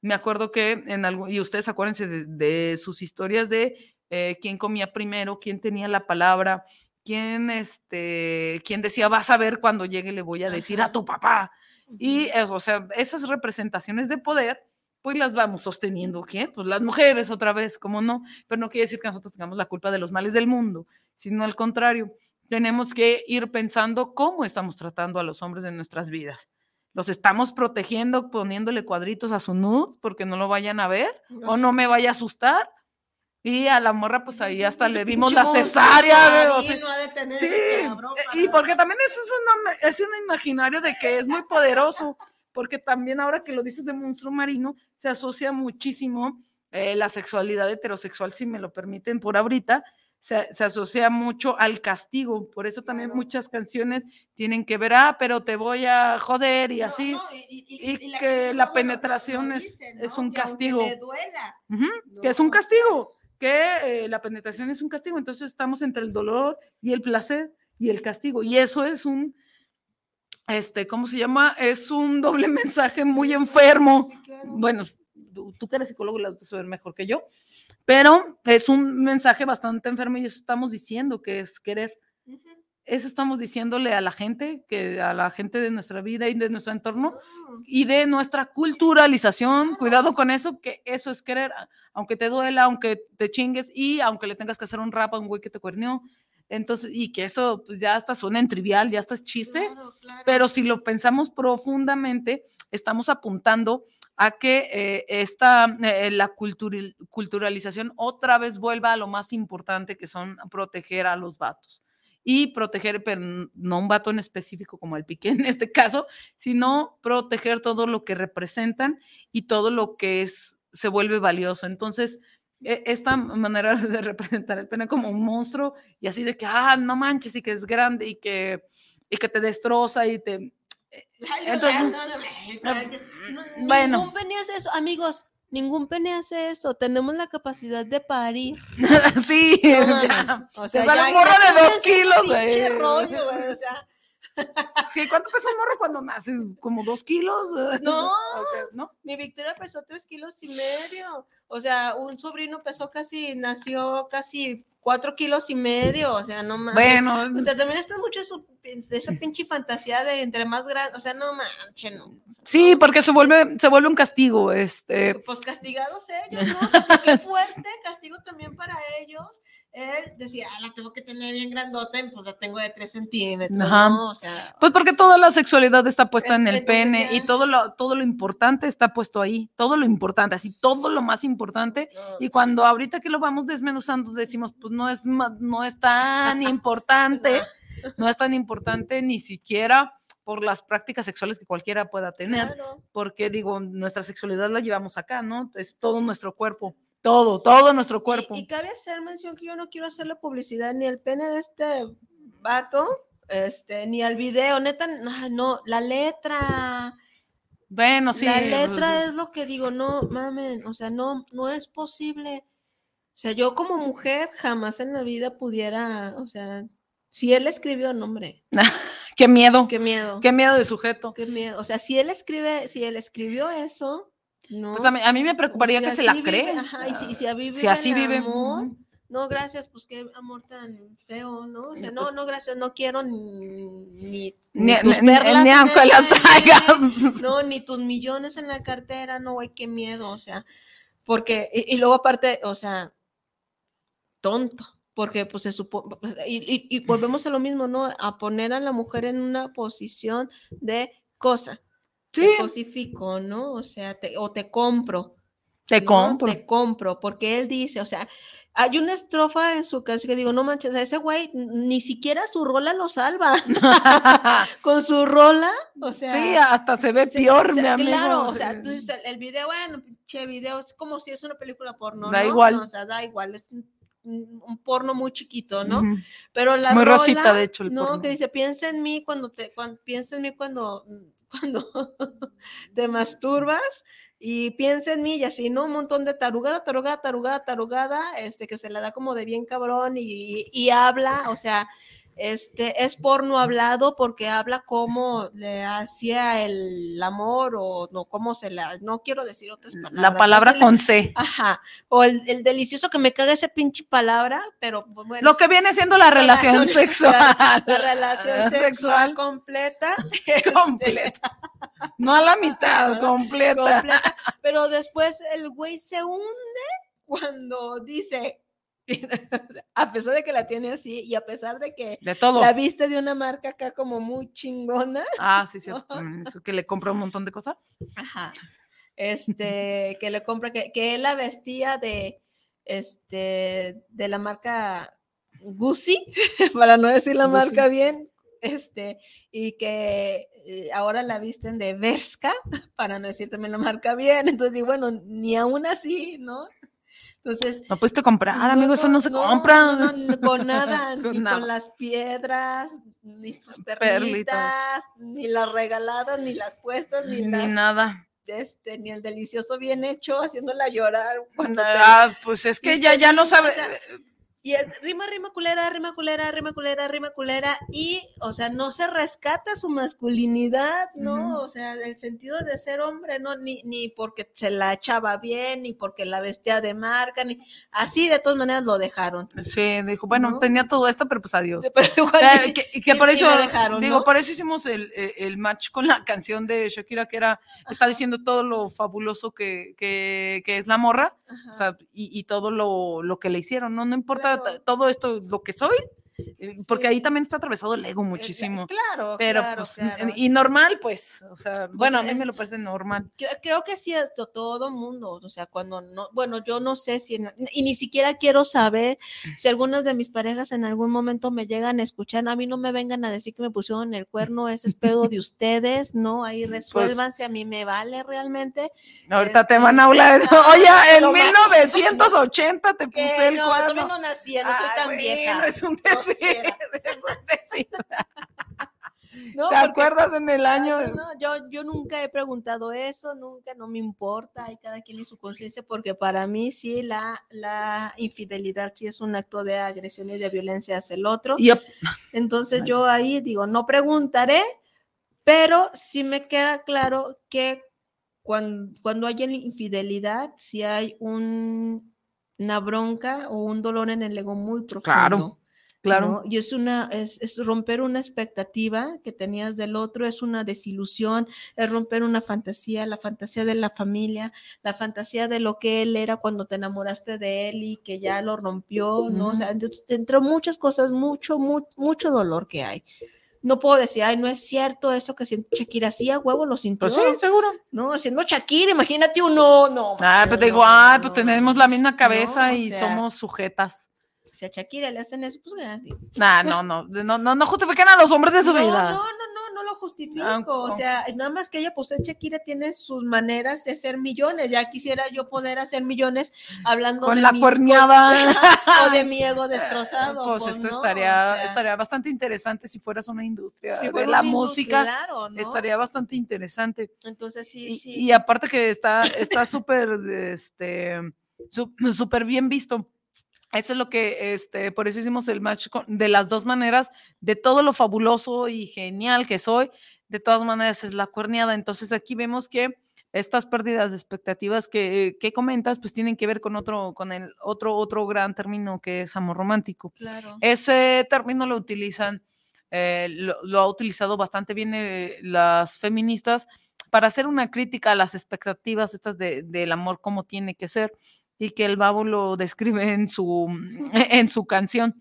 Me acuerdo que en algo, y ustedes acuérdense de, sus historias de eh, quién comía primero, quién tenía la palabra, quién, este, quién decía, vas a ver cuando llegue, le voy a decir a tu papá. Y eso, o sea, esas representaciones de poder, pues las vamos sosteniendo, ¿quién? Pues las mujeres otra vez, ¿cómo no? Pero no quiere decir que nosotros tengamos la culpa de los males del mundo, sino al contrario, tenemos que ir pensando cómo estamos tratando a los hombres en nuestras vidas. ¿Los estamos protegiendo poniéndole cuadritos a su nud porque no lo vayan a ver o no me vaya a asustar? Y a la morra, pues ahí hasta le vimos la cesárea. sí, y porque también eso es, es un imaginario de que es muy poderoso, porque también ahora que lo dices de monstruo marino, se asocia muchísimo eh, la sexualidad heterosexual, si me lo permiten por ahorita, se, se asocia mucho al castigo, por eso también muchas canciones tienen que ver, ah, pero te voy a joder y así, y, que la penetración es, es, un castigo, que es un castigo que eh, la penetración es un castigo, entonces estamos entre el dolor y el placer y el castigo, y eso es un, este, ¿cómo se llama? Es un doble (laughs) mensaje muy enfermo. Bueno, tú, que eres psicólogo la vas a ver mejor que yo, pero es un mensaje bastante enfermo y eso estamos diciendo que es querer. Eso estamos diciéndole a la gente, que a la gente de nuestra vida y de nuestro entorno ah. y de nuestra culturalización. Cuidado con eso, que eso es querer, aunque te duela, aunque te chingues y aunque le tengas que hacer un rap a un güey que te cuernió. Entonces, y que eso pues, ya hasta suena en trivial, ya hasta es chiste, pero si lo pensamos profundamente, estamos apuntando a que eh, esta, eh, la culturalización otra vez vuelva a lo más importante que son proteger a los vatos y proteger, pero no un vato en específico como el pique (laughs) en este caso, sino proteger todo lo que representan y todo lo que es, se vuelve valioso. Entonces, e, esta manera de representar el pene como un monstruo y así de que, ah, no manches, y que es grande y que, y que te destroza y te... bueno. Ningún pene hace eso, amigos. Ningún pene hace eso. Tenemos la capacidad de parir. (laughs) sí, (laughs) o sea, ya, un morro de dos kilos, rollo, güey. O sea, (laughs) Sí, ¿cuánto pesa un morro cuando nace? ¿Como dos kilos? No, ¿no? mi Victoria pesó tres kilos y medio. O sea, un sobrino pesó casi, nació casi cuatro kilos y medio, o sea, no más. Bueno. O sea, también está mucho eso, de esa pinche fantasía de entre más grande, o sea, no manches, no. Sí, porque se vuelve, se vuelve un castigo, este. Pues castigados ellos, ¿no? Qué fuerte, castigo también para ellos. Él decía, ah, la tengo que tener bien grandota, y pues la tengo de tres centímetros, ¿no? O sea. Pues porque toda la sexualidad está puesta en el este, pene y todo lo, todo lo importante está puesto ahí, todo lo importante, así todo lo más importante. Y cuando ahorita que lo vamos desmenuzando decimos, pues no es, no es tan importante, (laughs) no es tan importante ni siquiera por las prácticas sexuales que cualquiera pueda tener, porque digo, nuestra sexualidad la llevamos acá, ¿no? Es todo nuestro cuerpo, todo, todo nuestro cuerpo. Y, cabe hacer mención que yo no quiero hacerle publicidad ni el pene de este vato, este, ni al video, neta, no, no la letra. Bueno, sí. La letra es lo que digo, no, mamen, o sea, no, no es posible. O sea, yo como mujer jamás en la vida pudiera, o sea, si él escribió nombre. (laughs) Qué miedo. Qué miedo. Qué miedo de sujeto. Qué miedo. O sea, si él escribe, si él escribió eso, no. Pues a mí, me preocuparía que se la cree. Ajá, y si, si, vive si así vive. Amor, no, gracias, pues qué amor tan feo, ¿no? O sea, no, pues no, gracias, no quiero ni, ni, tus perlas. Ni, aunque las traigas. No, ni tus millones en la cartera, no, güey, qué miedo, o sea, porque, y, luego aparte, o sea, tonto, porque pues se supone, pues, y, y, volvemos a lo mismo, ¿no? A poner a la mujer en una posición de cosa. Sí. Te cosifico, ¿no? O sea, te, o te compro. Te compro. Te compro, porque él dice, o sea, hay una estrofa en su canción que digo, no manches, a ese güey ni siquiera su rola lo salva. (laughs) Con su rola, o sea. Sí, hasta se ve peor, mi amigo. Claro, o sea, tú dices, el, video, bueno, pinche video, es como si es una película porno. Da igual. o sea, da igual, es un, porno muy chiquito, ¿no? Pero la muy rosita, de hecho, el No, que dice, piensa en mí cuando te, cuando, piensa en mí cuando, (laughs) cuando (laughs) te masturbas y piensa en mí y así, ¿no? Un montón de tarugada, tarugada, tarugada, tarugada, este, que se le da como de bien cabrón y, y habla, o sea, este, es porno hablado porque habla cómo le hacía el amor o no, cómo se la, no quiero decir otras palabras. La palabra con C. Ajá, o el, delicioso que me caga esa pinche palabra, pero bueno. Lo que viene siendo la relación, sexual. La, relación (laughs) sexual, completa. (laughs) completa. No a la mitad, (laughs) completa. Pero después el güey se hunde cuando dice, (laughs) a pesar de que la tiene así y a pesar de que la viste de una marca acá como muy chingona. Ah, sí, sí. Que le compra un montón de cosas. Ajá. Este, (laughs) que le compra, que, que él la vestía de, este, de la marca Gucci, (laughs) para no decir la marca bien, este, y que eh, ahora la visten de Verska, para no decir también la marca bien, entonces, bueno, ni aún así, ¿no? Entonces. No puedes comprar, amigo, eso no se compra. No, con (laughs) nada, ni con las piedras, ni sus (laughs) perlitas, ni las regaladas, ni las puestas, ni, ni nada. Este, ni el delicioso bien hecho, haciéndola llorar. Ah, pues es que ya, ya no sabe. Y es rima, rima culera, rima culera, rima culera, rima culera, y, o sea, no se rescata su masculinidad, ¿no? O sea, el sentido de ser hombre, ¿no? Ni, ni porque se la echaba bien, ni porque la vestía de marca, ni así de todas maneras lo dejaron. Sí, dijo, bueno, tenía todo esto, pero pues adiós. (laughs) Pero igual, que, por eso, digo, por eso hicimos el, el, match con la canción de Shakira, que era, está diciendo todo lo fabuloso que, que, que es la morra, o sea, y, y todo lo, lo, que le hicieron, ¿no? No importa todo esto, lo que soy, eh, porque ahí también está atravesado el ego muchísimo. Claro, pero claro, pues, y normal, pues, o sea, bueno, a mí me lo parece normal. Creo que sí, esto, todo mundo, o sea, cuando no, bueno, yo no sé si, y ni siquiera quiero saber si algunos de mis parejas en algún momento me llegan a escuchar, a mí no me vengan a decir que me pusieron el cuerno, ese es pedo de ustedes, ¿no? Ahí (laughs) pues resuélvanse, a mí me vale realmente. Ahorita te van a hablar, (laughs) oye, en 1980 te (laughs) puse el cuerno. No, no nací, no soy tan vieja. Es un (laughs) (laughs) ¿Te (laughs) acuerdas en el año? yo, yo nunca he preguntado eso, nunca, no me importa, hay cada quien y su conciencia, porque para mí sí la, la infidelidad sí es un acto de agresión y de violencia hacia el otro. Entonces yo ahí digo, no preguntaré, pero sí me queda claro que cuando, cuando hay infidelidad, si hay un, una bronca o un dolor en el ego muy profundo. Claro Claro. Y es una, es, es, romper una expectativa que tenías del otro, es una desilusión, es romper una fantasía, la fantasía de la familia, la fantasía de lo que él era cuando te enamoraste de él y que ya lo rompió, ¿no? O sea, dentro muchas cosas, mucho, mucho dolor que hay. No puedo decir, ay, no es cierto eso que Shakira hacía, huevo, lo sintió. Pues sí, seguro. No, haciendo Shakira, imagínate uno, no. Ah, pues digo, ah, pues tenemos la misma cabeza y somos sujetas si a Shakira le hacen eso, pues nah, no, no, no, no, no justifiquen a los hombres de su vida. No, no, no, no lo justifico. O sea, nada más que ella, pues Shakira tiene sus maneras de hacer millones. Ya quisiera yo poder hacer millones hablando con la cuerneada (laughs) o de mi ego destrozado. (laughs) Pues, pues esto estaría, estaría bastante interesante si fueras una industria de la música. Claro, Estaría bastante interesante. Entonces sí, y, sí. Y aparte que está, está súper, (laughs) este, súper bien visto eso es lo que, este, por eso hicimos el match de las dos maneras, de todo lo fabuloso y genial que soy, de todas maneras es la cuerneada. Entonces aquí vemos que estas pérdidas de expectativas que, que, comentas, pues tienen que ver con otro, con el otro, otro gran término que es amor romántico. Claro. Ese término lo utilizan, eh, lo, lo, ha utilizado bastante bien eh, las feministas para hacer una crítica a las expectativas estas de, del amor como tiene que ser y que el babo lo describe en su, en su canción,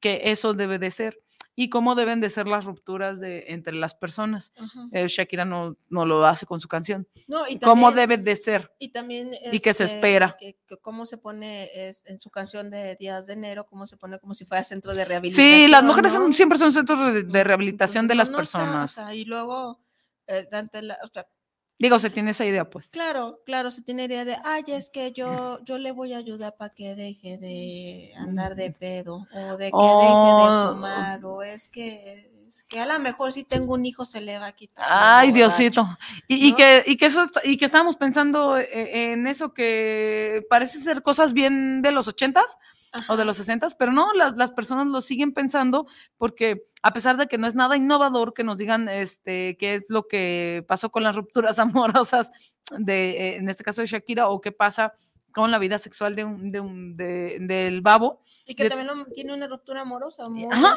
que eso debe de ser y cómo deben de ser las rupturas de, entre las personas. Eh, Shakira no, no, lo hace con su canción. No, y también, cómo debe de ser. Y también y que se espera. Que, que cómo se pone es, en su canción de Días de Enero, cómo se pone como si fuera centro de rehabilitación. Sí, las mujeres ¿no? son, siempre son centros de, de rehabilitación Entonces, de las personas. O sea, y luego, eh, ante la, o sea, Digo, se tiene esa idea, pues. Claro, claro, se tiene idea de, ay, es que yo, yo le voy a ayudar para que deje de andar de pedo, o de que oh. deje de fumar, o es que, es que a lo mejor si tengo un hijo se le va a quitar. Ay, Diosito. Y, ¿no? y, que, y que eso, y que estábamos pensando e, en eso que parece ser cosas bien de los ochentas, Ajá. o de los 60, pero no, las, las, personas lo siguen pensando porque a pesar de que no es nada innovador que nos digan este, qué es lo que pasó con las rupturas (laughs) amorosas de, eh, en este caso de Shakira, o qué pasa con la vida sexual de un, de un de, del babo. Y que de, también lo, tiene una ruptura amorosa. Ajá, ¿no?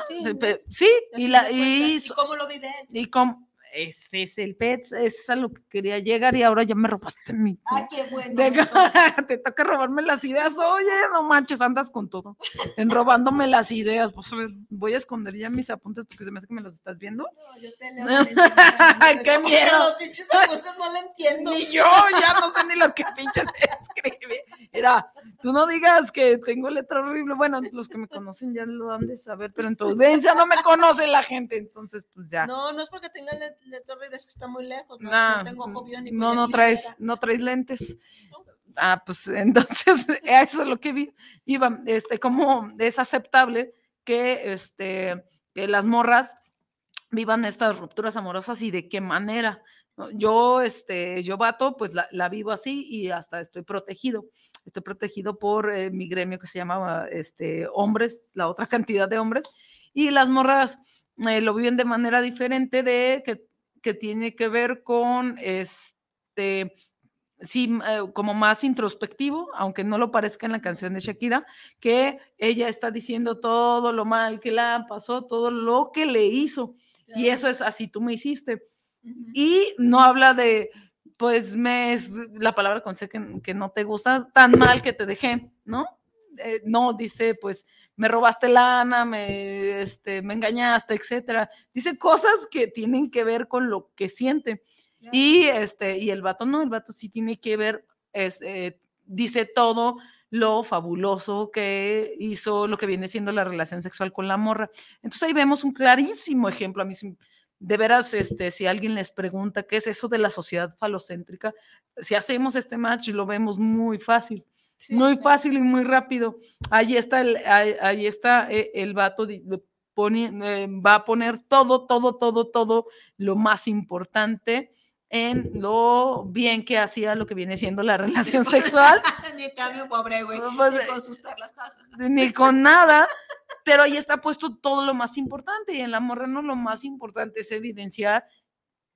sí, y, la, y, ¿Y cómo lo vive él? Y cómo, ese es el pet, es a lo que quería llegar y ahora ya me robaste mi. ¡Ay, qué bueno! (laughs) Te toca robarme las ideas. Oye, no manches, andas con todo. En robándome las ideas. Pues voy a esconder ya mis apuntes porque se me hace que me los estás viendo. No, yo te leo. (laughs) ¡Ay, qué miedo! Los pinches apuntes no lo entiendo. Ni yo, ya no sé ni lo que pinches (laughs) escribe. Mira, tú no digas que tengo letra horrible. Bueno, los que me conocen ya lo han de saber, pero en tu audiencia no me conoce la gente, entonces pues ya. No, no es porque tenga letra letra horrible es que está muy lejos, no, nah, no tengo ojo biónico. No, no traes, no traes lentes. Ah, pues (laughs) entonces eso es lo que vi. Iba, este, como es aceptable que, este, que las morras vivan estas rupturas amorosas y de qué manera. Yo, este, yo vato, pues la, la, vivo así y hasta estoy protegido. Estoy protegido por eh, mi gremio que se llamaba este, hombres, la otra (laughs) cantidad de hombres, y las morras eh, lo viven de manera diferente de que que tiene que ver con este, sí, eh, como más introspectivo, aunque no lo parezca en la canción de Shakira, que ella está diciendo todo lo mal que la pasó, todo lo que le hizo. Claro. Y eso es así, tú me hiciste. Uh -huh. Y no habla de, pues me es la palabra con que, que no te gusta, tan mal que te dejé, ¿no? Eh, no, dice, pues me robaste lana, me, este, me engañaste, etcétera. Dice cosas que tienen que ver con lo que siente. Claro. Y, este, y el vato no, el vato sí tiene que ver, es, eh, dice todo lo fabuloso que hizo, lo que viene siendo la relación sexual con la morra. Entonces ahí vemos un clarísimo ejemplo. A mí, de veras, este, si alguien les pregunta qué es eso de la sociedad falocéntrica, si hacemos este match, lo vemos muy fácil. Muy fácil y muy rápido. Ahí está el, ahí, ahí está eh, el vato pone, eh, va a poner todo, todo, todo, todo lo más importante en lo bien que hacía lo que viene siendo la relación (laughs) sexual. ni cambio, pobre güey, pues, ni con sus perlas. ni con nada, pero ahí está puesto todo lo más importante y en la morra no lo más importante es evidenciar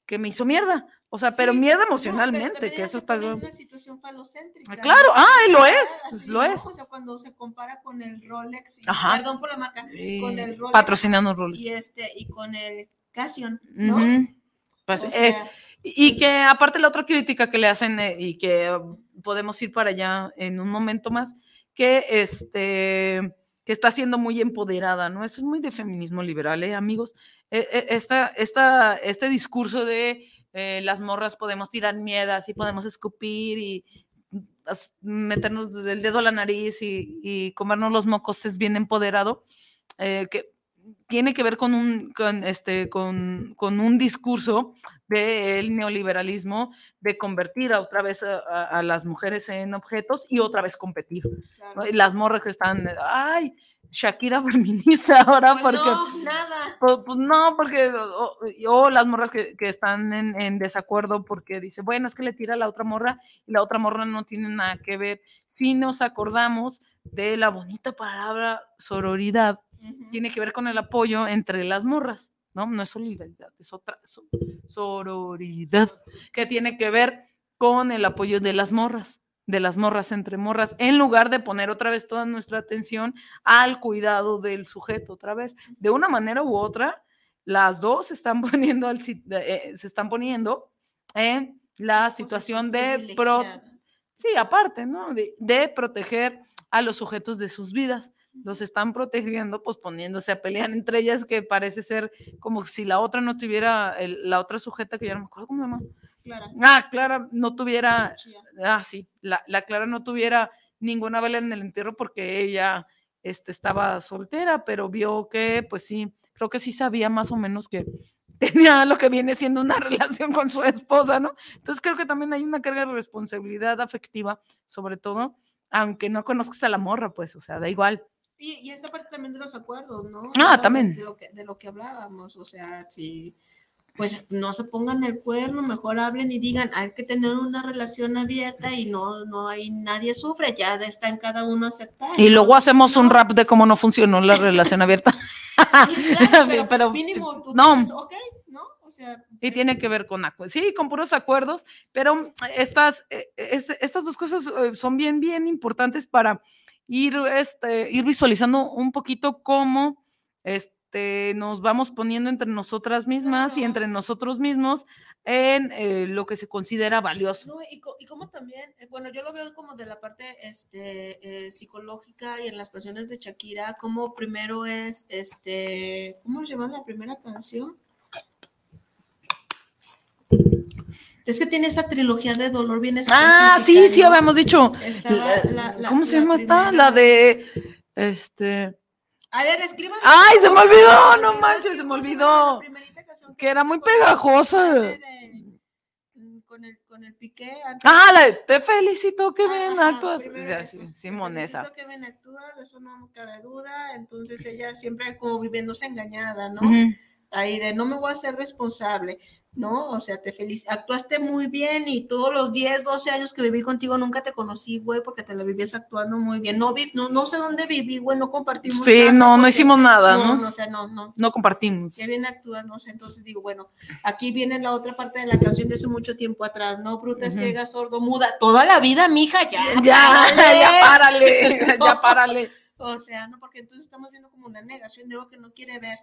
que me hizo mierda. O sea, sí, pero miedo emocionalmente, no, que eso está bien. una situación falocéntrica. Claro, ah, lo es, Así, lo es. O sea, cuando se compara con el Rolex, y, perdón por la marca, sí. con el Rolex patrocinando Rolex y este y con el Casio, ¿no? Uh -huh. Pues, o sea, eh, y que aparte la otra crítica que le hacen eh, y que podemos ir para allá en un momento más, que este que está siendo muy empoderada, ¿no? Eso es muy de feminismo liberal, ¿eh, amigos? Esta, esta, este discurso de eh, las morras podemos tirar miedas y podemos escupir y meternos el dedo a la nariz y, y comernos los mocos es bien empoderado, eh, que tiene que ver con un, con este, con, con un discurso del neoliberalismo de convertir a otra vez a, a, a, las mujeres en objetos y otra vez competir. Las morras que están, ay, Shakira (laughs) feminista ahora pues porque no, nada. Pues, pues no porque o, o, las morras que, que están en, en, desacuerdo porque dice bueno es que le tira a la otra morra y la otra morra no tiene nada que ver si nos acordamos de la bonita palabra sororidad uh -huh. tiene que ver con el apoyo entre las morras no no es solidaridad es otra so, sororidad que tiene que ver con el apoyo de las morras, de las morras entre morras, en lugar de poner otra vez toda nuestra atención al cuidado del sujeto otra vez. De una manera u otra, las dos se están (laughs) poniendo, al, eh, se están poniendo en la situación de... Pro, sí, aparte, ¿no? De, proteger a los sujetos de sus vidas. Los están protegiendo, pues poniéndose a pelear entre ellas, que parece ser como si la otra no tuviera, la otra sujeta, que ya no me acuerdo cómo se llama. Clara. Ah, Clara no tuviera, ah, sí, la, la, Clara no tuviera ninguna vela en el entierro porque ella este, estaba soltera, pero vio que, pues sí, creo que sí sabía más o menos que (laughs) tenía lo que viene siendo una relación con su esposa, ¿no? Entonces creo que también hay una carga de responsabilidad afectiva, sobre todo, aunque no conozcas a la morra, pues, o sea, da igual. Y, esta parte también de los acuerdos, ¿no? Ah, también. De, lo que, de lo que hablábamos, o sea, si pues no se pongan el cuerno, mejor hablen y digan, hay que tener una relación abierta y no, no hay, nadie sufre, ya está en cada uno aceptar. Y luego hacemos un rap de cómo no funcionó la (laughs) relación abierta. (laughs) pero, mínimo, no. ¿no? O sea, y tiene que ver con sí, con puros acuerdos, pero estas, eh, estas dos cosas eh, son bien, bien importantes para ir, este, ir visualizando un poquito cómo este, nos vamos poniendo entre nosotras mismas y entre nosotros mismos en eh, lo que se considera valioso. y, y, como también, eh, bueno, yo lo veo como de la parte este, eh, psicológica y en las canciones de Shakira, como primero es, este, ¿cómo se llama la primera canción? Es que tiene esa trilogía de dolor bien Ah, sí, sí, habíamos dicho. ¿Cómo se llama esta? La de, este... A ver, escriban. ¡Ay, se me olvidó! No manches, se me olvidó. Que era muy pegajosa. Mm, con el, con el piqué. Ah, la de te felicito que ven actúas. Sí, Simonesa. Te felicito que ven actúas, eso no cabe duda. Entonces ella siempre como viviéndose engañada, ¿no? Ahí de no me voy a ser responsable. ¿No? O sea, te feliz, actuaste muy bien y todos los 10, 12 años que viví contigo nunca te conocí, güey, porque te la vivías actuando muy bien. No, vi, no, no sé dónde viví, güey, no compartimos. Sí, no, no hicimos nada, ¿no? No, o sea, no, no. No compartimos. Qué bien actúas, no sé, entonces digo, bueno, aquí viene la otra parte de la canción de hace mucho tiempo atrás, ¿no? Bruta, ciega, sordo, muda, toda la vida, mija, ya. Ya, (laughs) ya párale, (laughs) ya párale. O sea, no, porque entonces estamos viendo como una negación de algo que no quiere ver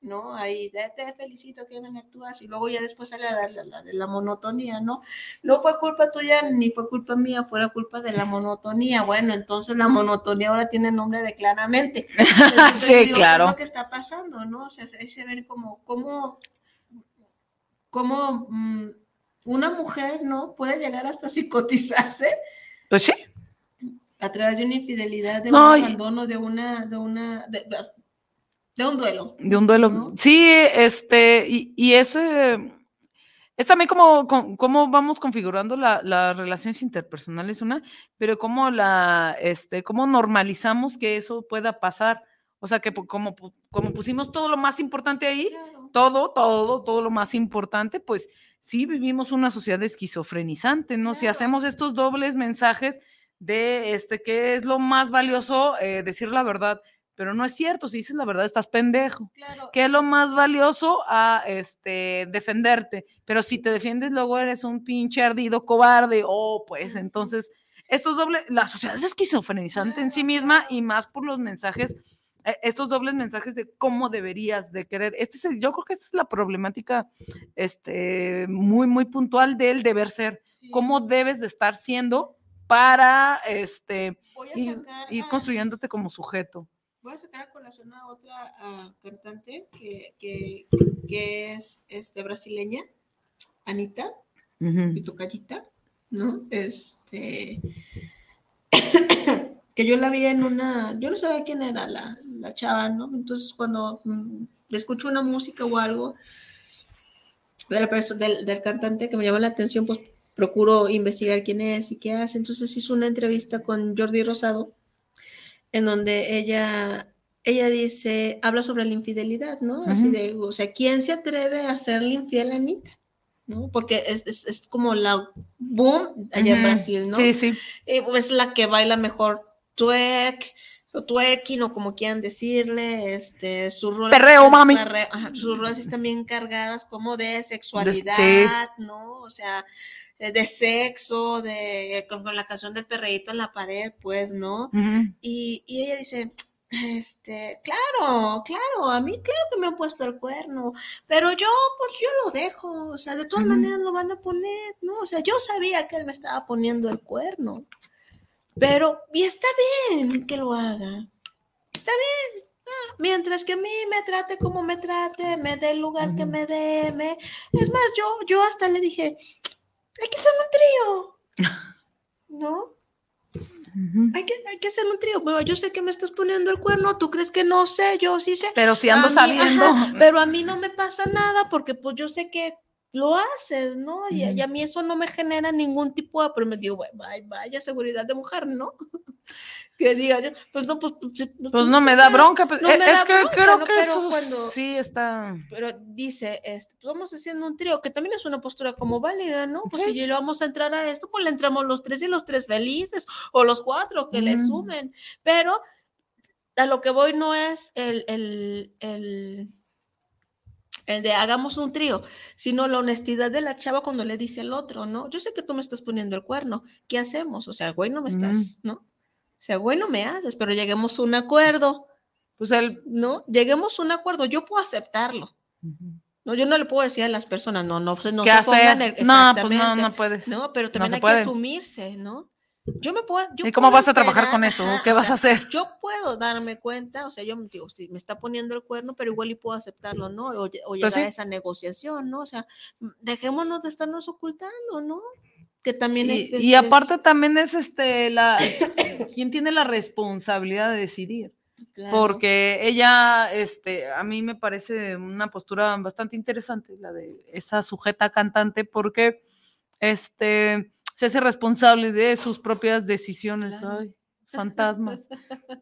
¿no? Ahí te, felicito que bien actúas y luego ya después sale a la, de la monotonía, ¿no? No fue culpa tuya ni fue culpa mía, fue la culpa de la monotonía. Bueno, entonces la monotonía ahora tiene nombre de claramente. (laughs) sí, claro. ¿Qué es lo que está pasando, no? O sea, ahí se ven como, como, como mm, una mujer, ¿no? Puede llegar hasta psicotizarse. Pues sí. A través de una infidelidad, de un abandono, de una, de una, de un duelo. De un duelo. Sí, este, y, y ese es también como, cómo vamos configurando las relaciones interpersonales, una, pero cómo la, este, cómo normalizamos que eso pueda pasar. O sea, que como, como pusimos todo lo más importante ahí, todo, todo, todo lo más importante, pues sí vivimos una sociedad esquizofrenizante, ¿no? Si hacemos estos dobles mensajes de este, qué es lo más valioso, eh, decir la verdad, pero no es cierto, si dices la verdad estás pendejo. Claro. ¿Qué es lo más valioso a este defenderte? Pero si te defiendes luego eres un pinche ardido cobarde, oh, pues entonces estos dobles, la sociedad es esquizofrenizante en sí misma y más por los mensajes e, estos dobles mensajes de cómo deberías de querer. Este es, yo creo que esta es la problemática este, muy, muy puntual del deber ser. ¿Cómo debes de estar siendo para este, ir construyéndote como sujeto? Voy a sacar a colación a otra cantante que, que, que, es este, brasileña, Anita, uh ¿no? Este, (coughs) que yo la vi en una, yo no sabía quién era la, la chava, ¿no? Entonces cuando mm, escucho una música o algo de la del, del cantante que me llama la atención, pues procuro investigar quién es y qué hace. Entonces hizo una entrevista con Jordi Rosado en donde ella, ella dice, habla sobre la infidelidad, ¿no? Así de, o sea, ¿quién se atreve a hacerle infiel a Anita? ¿no? Porque es, es, como la boom allá en Brasil, ¿no? Sí, sí. es la que baila mejor twerk, o twerking, o como quieran decirle, este, sus rolas. Perreo, mami. sus rolas están bien cargadas como de sexualidad, ¿no? O sea, eh, de sexo, de con, la canción del perreíto en la pared, pues, ¿no? y, y ella dice, este, claro, claro, a mí claro que me han puesto el cuerno, pero yo, pues yo lo dejo, o sea, de todas maneras lo van a poner, ¿no? O sea, yo sabía que él me estaba poniendo el cuerno, pero, y está bien que lo haga, está bien, ah, mientras que a mí me trate como me trate, me dé el lugar que me dé, me... es más, yo, yo hasta le dije, hay que ser un trío, (laughs) ¿no? hay, que, hay que hacer un trío. Bueno, yo sé que me estás poniendo el cuerno, tú crees que no sé, yo sí sé. Pero si ando sabiendo. pero a mí no me pasa nada porque pues yo sé que lo haces, ¿no? Y, a mí eso no me genera ningún tipo de, pero me digo, vaya, vaya seguridad de mujer, ¿no? (laughs) que diga yo, pues no, pues, pues, pues, pues no me da bronca, pues, es que creo que eso sí está. Pero dice, este, pues vamos haciendo un trío, que también es una postura como válida, ¿no? Pues si le vamos a entrar a esto, pues le entramos los tres y los tres felices, o los cuatro que le sumen, pero a lo que voy no es el, el, el el de hagamos un trío, sino la honestidad de la chava cuando le dice al otro, ¿no? Yo sé que tú me estás poniendo el cuerno, ¿qué hacemos? O sea, güey, no me estás, ¿no? O sea, bueno, me haces, pero lleguemos a un acuerdo. Pues el, ¿no? Lleguemos a un acuerdo, yo puedo aceptarlo. No, yo no le puedo decir a las personas, no, no, no se pongan el, no, pues no, no puedes. No, pero también hay que asumirse, ¿no? Yo me puedo. ¿Y cómo vas a trabajar con eso? ¿Qué vas a hacer? Yo puedo darme cuenta, o sea, yo digo, si me está poniendo el cuerno, pero igual y puedo aceptarlo, ¿no? O, pues llegar a esa negociación, ¿no? O sea, dejémonos de estarnos ocultando, ¿no? que también y, es, y aparte también es este la (coughs) quién tiene la responsabilidad de decidir porque ella este a mí me parece una postura bastante interesante la de esa sujeta cantante porque este se hace responsable de sus propias decisiones ay (laughs) fantasmas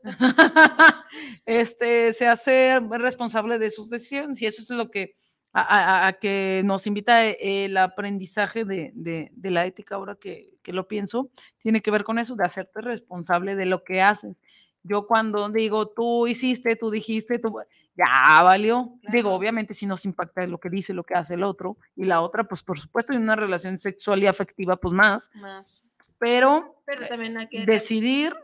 (laughs) este se hace responsable de sus decisiones y eso es lo que a, que nos invita eh, el aprendizaje de, la ética, ahora que, lo pienso, tiene que ver con eso, de hacerte responsable de lo que haces. Yo cuando digo, tú hiciste, tú dijiste, tú, ya valió. Digo, obviamente si nos impacta lo que dice, lo que hace el otro, y la otra, pues por supuesto, en una relación sexual y afectiva, pues más. Más. Pero, Pero también hay que decidir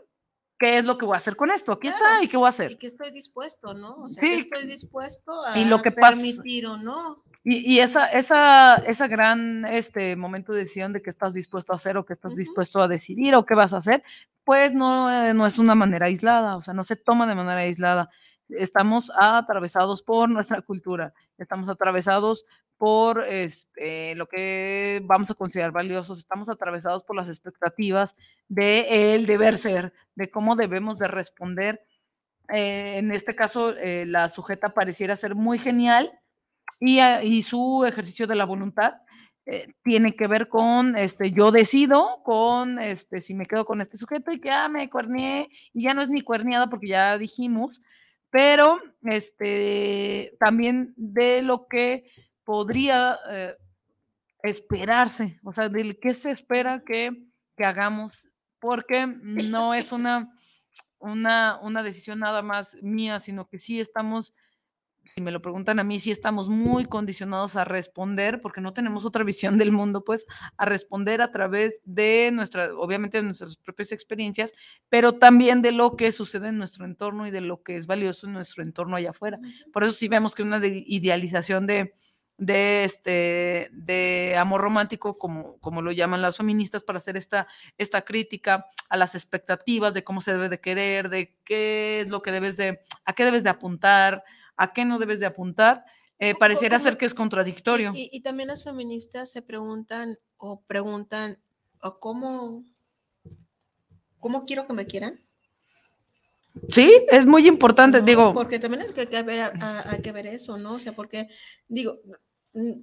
qué es lo que voy a hacer con esto. Aquí está y qué voy a hacer. Y que estoy dispuesto, ¿no? O sea, que estoy dispuesto a y lo que permitir o no. Y, y, esa, esa, esa gran este, momento de decisión de qué estás dispuesto a hacer o qué estás dispuesto a decidir o qué vas a hacer, pues no, eh, no es una manera aislada, o sea, no se toma de manera aislada. Estamos atravesados por nuestra cultura, estamos atravesados por este, lo que vamos a considerar valiosos, estamos atravesados por las expectativas de el deber ser, de cómo debemos de responder. Eh, en este caso, eh, la sujeta pareciera ser muy genial y, ah, y su ejercicio de la voluntad eh, tiene que ver con, este, yo decido con, este, si me quedo con este sujeto y que ah, me cuernié y ya no es ni cuerniada porque ya dijimos, pero este, también de lo que podría eh, esperarse, o sea, de qué se espera que, que, hagamos, porque no es una, una, una decisión nada más mía, sino que sí estamos si me lo preguntan a mí, sí estamos muy condicionados a responder, porque no tenemos otra visión del mundo, pues, a responder a través de nuestra, obviamente, de nuestras propias experiencias, pero también de lo que sucede en nuestro entorno y de lo que es valioso en nuestro entorno allá afuera. Por eso sí vemos que una idealización de, de, este, de amor romántico, como, como lo llaman las feministas, para hacer esta, esta crítica a las expectativas de cómo se debe de querer, de qué es lo que debes de, a qué debes de apuntar, a qué no debes de apuntar, eh, pareciera ser que es contradictorio. Y, también las feministas se preguntan o preguntan, ¿o cómo, ¿cómo quiero que me quieran? Sí, es muy importante, digo. Porque también hay que, ver, hay que ver eso, ¿no? O sea, porque, digo,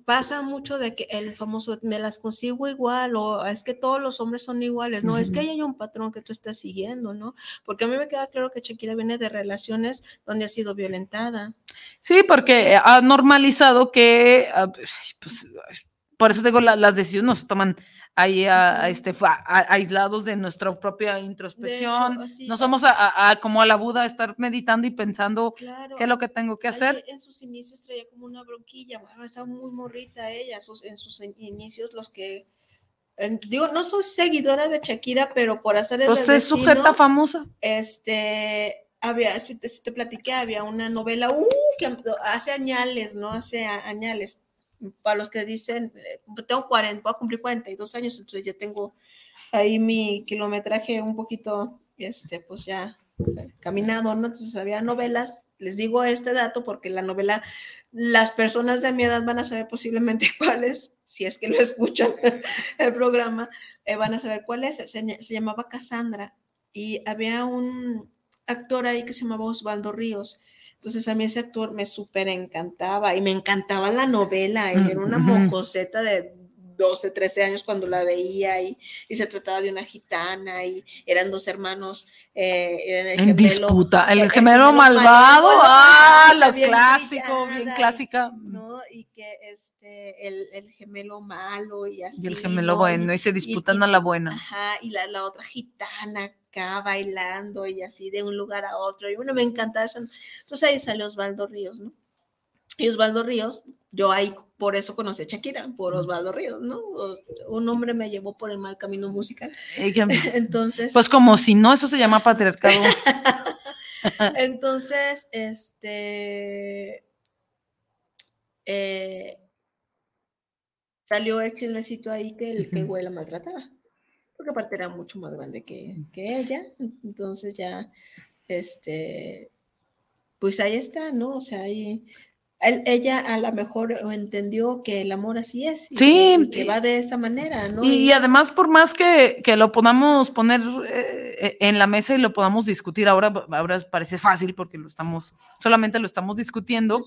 pasa mucho de que el famoso me las consigo igual o es que todos los hombres son iguales, no, es que hay un patrón que tú estás siguiendo, ¿no? Porque a mí me queda claro que Shakira viene de relaciones donde ha sido violentada. Sí, porque ha normalizado que, ah, pues, por eso digo, las decisiones no se toman ahí a, este, aislados de nuestra propia introspección. no somos a, como a la Buda estar meditando y pensando qué es lo que tengo que hacer. En sus inicios traía como una bronquilla, bueno, estaba muy morrita ella, sus, en sus inicios los que digo, no soy seguidora de Shakira, pero por hacer el Entonces es sujeta famosa. Este, había, si te, platiqué, había una novela, uh, que hace añales, ¿no? Hace añales. Para los que dicen, eh, tengo 40, voy a cumplir 42 años, entonces ya tengo ahí mi kilometraje un poquito, este, pues ya eh, caminado, ¿no? Entonces había novelas les digo este dato porque la novela, las personas de mi edad van a saber posiblemente (laughs) cuál es, si es que lo escuchan (laughs) el programa, eh, van a saber cuál es. Se, llamaba Cassandra y había un actor ahí que se llamaba Osvaldo Ríos. Entonces a mí ese actor me súper encantaba y me encantaba la novela. era una mocoseta de 12, 13 años cuando la veía y, y se trataba de una gitana y eran dos hermanos eh, en disputa, el, gemelo, malvado, ah, lo clásico, bien clásica. ¿no? Y que este, el, el, gemelo malo y así. Y el gemelo bueno, y se disputan a la buena. Ajá, y la, la otra gitana acá bailando y así de un lugar a otro. Y bueno, me encantaba eso. Entonces ahí salió Osvaldo Ríos, ¿no? Y Osvaldo Ríos, yo ahí por eso conocí a Shakira, por Osvaldo Ríos, ¿no? Un hombre me llevó por el mal camino musical. (laughs) Entonces. Pues como si no, eso se llama patriarcado. (laughs) Entonces, este. Eh, salió el chismecito ahí que el que güey la maltrataba. Porque aparte era mucho más grande que, que ella. Entonces ya, este. Pues ahí está, ¿no? O sea, ahí ella a lo mejor entendió que el amor así es. sí. que, va de esa manera, ¿no? Y, además, por más que, lo podamos poner eh, en la mesa y lo podamos discutir ahora, ahora parece fácil porque lo estamos, solamente lo estamos discutiendo.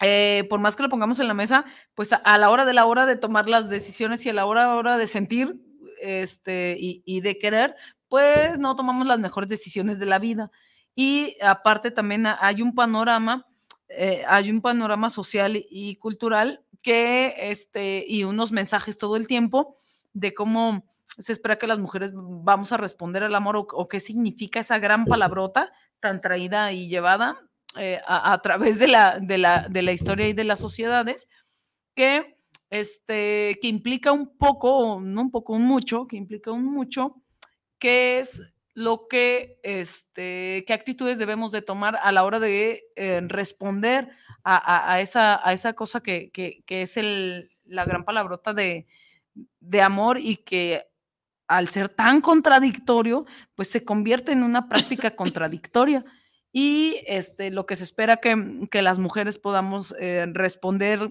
Eh, por más que lo pongamos en la mesa, pues a, la hora de la hora de tomar las decisiones y a la hora, hora de sentir este, y, y de querer, pues no tomamos las mejores decisiones de la vida. Y aparte también hay un panorama eh, hay un panorama social y cultural que, este, y unos mensajes todo el tiempo de cómo se espera que las mujeres vamos a responder al amor o, qué significa esa gran palabrota tan traída y llevada eh, a, través de la, de, la, de la historia y de las sociedades, que, este, que implica un poco, no un poco, un mucho, que implica un mucho, que es lo que, este, qué actitudes debemos de tomar a la hora de eh, responder a, esa, a esa cosa que, es el, la gran palabrota de, amor y que al ser tan contradictorio, pues se convierte en una práctica contradictoria. Y este, lo que se espera que, que las mujeres podamos eh, responder,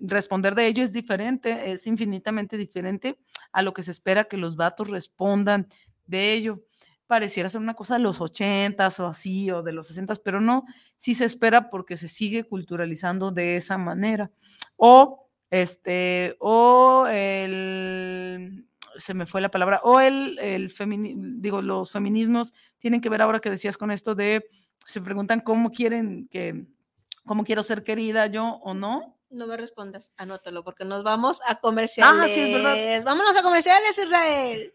responder de ello es diferente, es infinitamente diferente a lo que se espera que los vatos respondan de ello pareciera ser una cosa de los ochentas o así, o de los sesentas, pero no, sí se espera porque se sigue culturalizando de esa manera. O, este, o el, se me fue la palabra, o el, el digo, los feminismos tienen que ver ahora que decías con esto de, se preguntan cómo quieren que, cómo quiero ser querida yo o no. No me respondas, anótalo, porque nos vamos a comerciales. Ah, sí, es verdad. Vámonos a comerciales, Israel.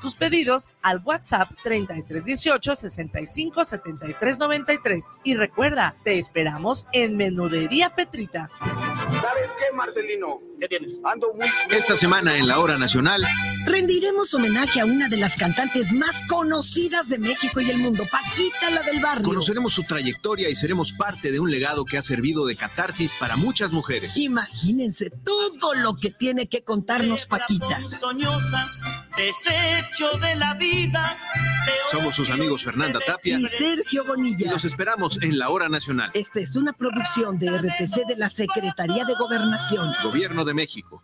tus pedidos al WhatsApp 3318 65 73 93 y recuerda, te esperamos en Menudería Petrita. ¿Sabes qué, Marcelino? ¿Qué tienes? Ando muy... Esta semana en la hora nacional rendiremos homenaje a una de las cantantes más conocidas de México y el mundo, Paquita la del barrio. Conoceremos su trayectoria y seremos parte de un legado que ha servido de catarsis para muchas mujeres. Imagínense todo lo que tiene que contarnos Paquita. Soñosa, de la vida. Somos sus amigos Fernanda Tapia y Sergio Bonilla. Y los esperamos en la hora nacional. Esta es una producción de RTC de la Secretaría de Gobernación. Gobierno de México.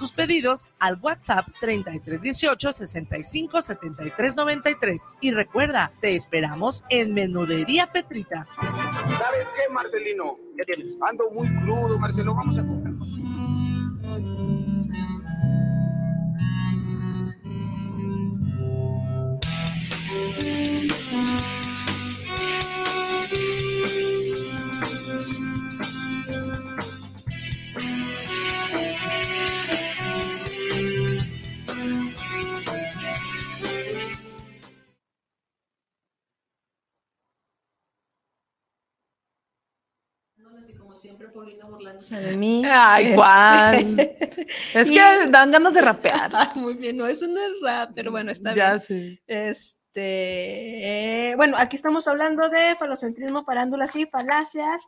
tus pedidos al WhatsApp 3318 65 73 93. Y recuerda, te esperamos en Menudería Petrita. ¿Sabes qué, Marcelino? ¿Qué tienes? Ando muy crudo, Marcelo. Vamos a comer. Paulina burlándose de mí. Ay, este, Juan. (laughs) es que dan ganas de rapear. (laughs) muy bien, no, eso no es rap, pero bueno, está ya bien. Sí. Este, eh, bueno, aquí estamos hablando de falocentrismo, farándulas y falacias.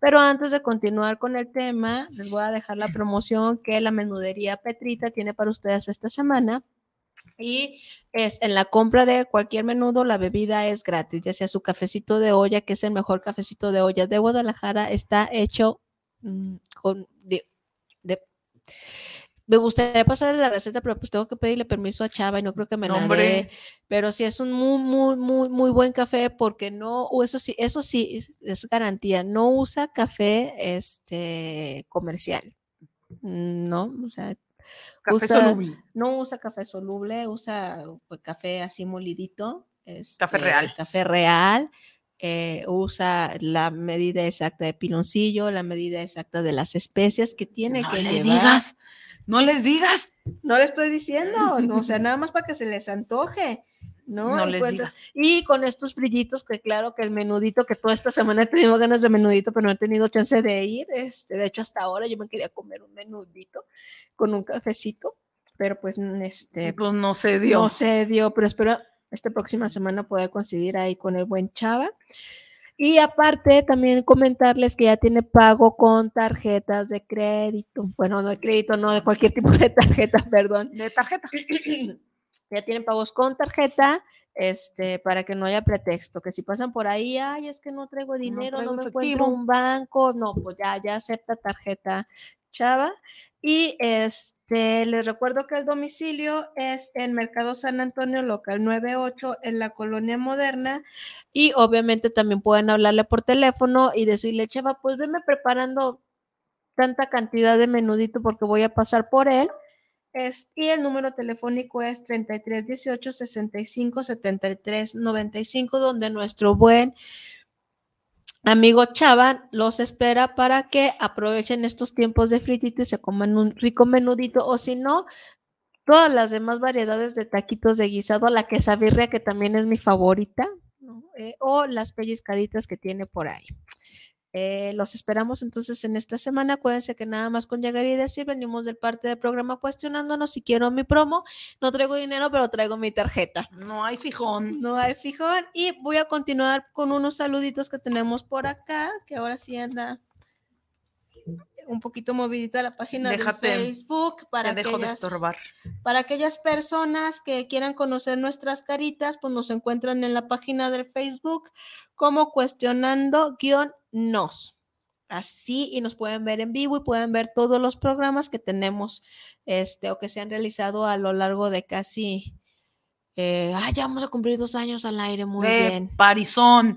Pero antes de continuar con el tema, les voy a dejar la promoción que la menudería Petrita tiene para ustedes esta semana. Y es en la compra de cualquier menudo, la bebida es gratis, ya sea su cafecito de olla, que es el mejor cafecito de olla de Guadalajara, está hecho mm, con de, me gustaría pasarle la receta, pero pues tengo que pedirle permiso a Chava y no creo que me la dé. Pero sí es un muy, muy, muy, muy buen café porque no, eso sí, eso sí es garantía, no usa café este comercial. No, o sea, Café soluble. No usa café soluble, usa pues, café así molidito. café este, real. Café real. Eh, usa la medida exacta de piloncillo, la medida exacta de las especias que tiene no que le llevar. Digas, no les digas. No le estoy diciendo, no, o sea, (laughs) nada más para que se les antoje. ¿No? Les digas. y con estos brillitos, que claro que el menudito, que toda esta semana he tenido ganas de menudito, pero no he tenido chance de ir. Este, de hecho, hasta ahora yo me quería comer un menudito con un cafecito, pero pues este, Pues no se dio. no se dio, pero espero esta próxima semana poder coincidir ahí con el buen Chava. Y aparte, también comentarles que ya tiene pago con tarjetas de crédito. Bueno, no de crédito, no de cualquier tipo de (laughs) tarjeta, perdón. De tarjeta. (clears throat) ya tienen pagos con tarjeta, este, para que no haya pretexto, que si pasan por ahí, ay, es que no traigo dinero, no, traigo me efectivo". encuentro un banco, no, pues ya, ya acepta tarjeta Chava. Y este, les recuerdo que el domicilio es en Mercado San Antonio, local 98, en la colonia moderna. Y obviamente también pueden hablarle por teléfono y decirle, Chava, pues venme preparando tanta cantidad de menudito porque voy a pasar por él. Y el número telefónico es 33 18 65 73 95, donde nuestro buen amigo Chavan los espera para que aprovechen estos tiempos de fritito y se coman un rico menudito, o si no, todas las demás variedades de taquitos de guisado, la quesabirria, que también es mi favorita. Eh, o las pellizcaditas que tiene por ahí. Eh, los esperamos entonces en esta semana. Acuérdense que nada más con llegar y decir, venimos del parte del programa cuestionándonos si quiero mi promo. No traigo dinero, pero traigo mi tarjeta. No hay fijón. No hay fijón. Y voy a continuar con unos saluditos que tenemos por acá, que ahora sí anda un poquito movidita la página de Facebook para aquellas, para aquellas personas que quieran conocer nuestras caritas, pues nos encuentran en la página del Facebook como cuestionando guion nos. Así y nos pueden ver en vivo y pueden ver todos los programas que tenemos este o que se han realizado a lo largo de casi eh, ya vamos a cumplir dos años al aire, muy bien. Parizón.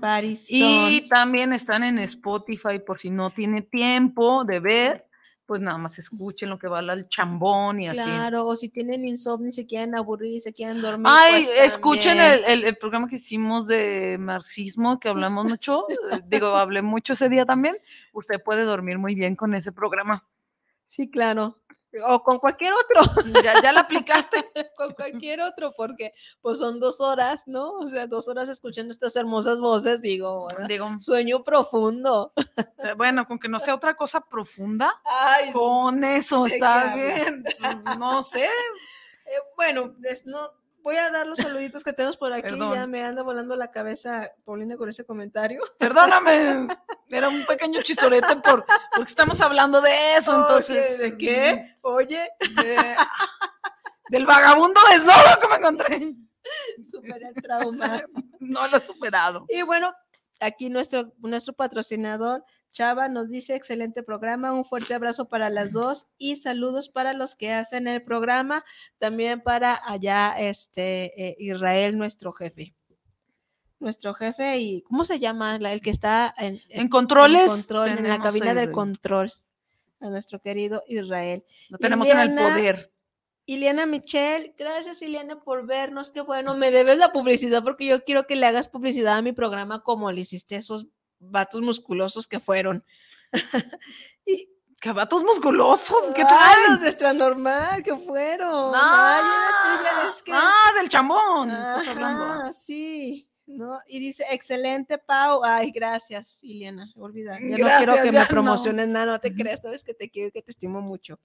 Y también están en Spotify por si no tiene tiempo de ver, pues nada más escuchen lo que va al chambón y así. Claro, o si tienen insomnio y se quieren aburrir y se quieren dormir. Ay, pues escuchen el, programa que hicimos de marxismo, que (laughs) hablamos mucho, eh, digo, hablé mucho ese día también. Usted puede dormir muy bien con ese programa. Sí, claro o con cualquier otro. Ya, ya la aplicaste. (laughs) con cualquier otro, porque pues son dos horas, ¿no? O sea, dos horas escuchando estas hermosas voces, digo, digo sueño profundo. Bueno, con que no sea otra cosa profunda, con eso está bien. No sé. (laughs) Eh, bueno, no, voy a dar los saluditos que tenemos por aquí. Ya me anda volando la cabeza Paulina con ese comentario. (laughs) Perdóname, era un pequeño chistorete por, porque estamos hablando de eso, entonces. ¿De qué? Oye. del vagabundo desnudo que me encontré. (laughs) Superé el trauma. (laughs) No lo he superado. Y bueno, aquí nuestro, nuestro patrocinador Chava nos dice excelente programa, un fuerte abrazo para las dos y saludos para los que hacen el programa, también para allá este eh, Israel, nuestro jefe. Nuestro jefe y ¿cómo se llama? el que está en, en, controles, en, la cabina del control, a nuestro querido Israel. Lo tenemos en el poder. Iliana Michelle, gracias Iliana por vernos, qué bueno, me debes la publicidad porque yo quiero que le hagas publicidad a mi programa como le hiciste a esos vatos musculosos que fueron. (laughs) y, ¿Qué vatos musculosos? ¿Qué tal? los de extra normal que fueron. Ah, ah del chambón. Ah, sí. ¿no? Y dice, excelente, Pau. Ay, gracias, Iliana. Olvida. Ya no quiero que me promociones nada, no te creas, sabes que te quiero y que te estimo mucho.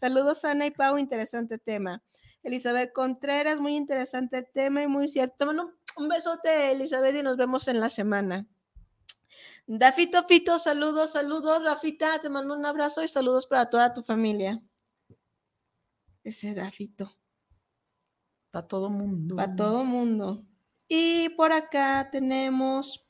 Saludos, Ana y Pau, interesante tema. Elizabeth Contreras, muy interesante tema y muy cierto. Bueno, un besote, Elizabeth, y nos vemos en la semana. Dafito Fito, saludos, saludos, Rafita, te mando un abrazo y saludos para toda tu familia. Ese Dafito. Para todo mundo. Para todo mundo. Y por acá tenemos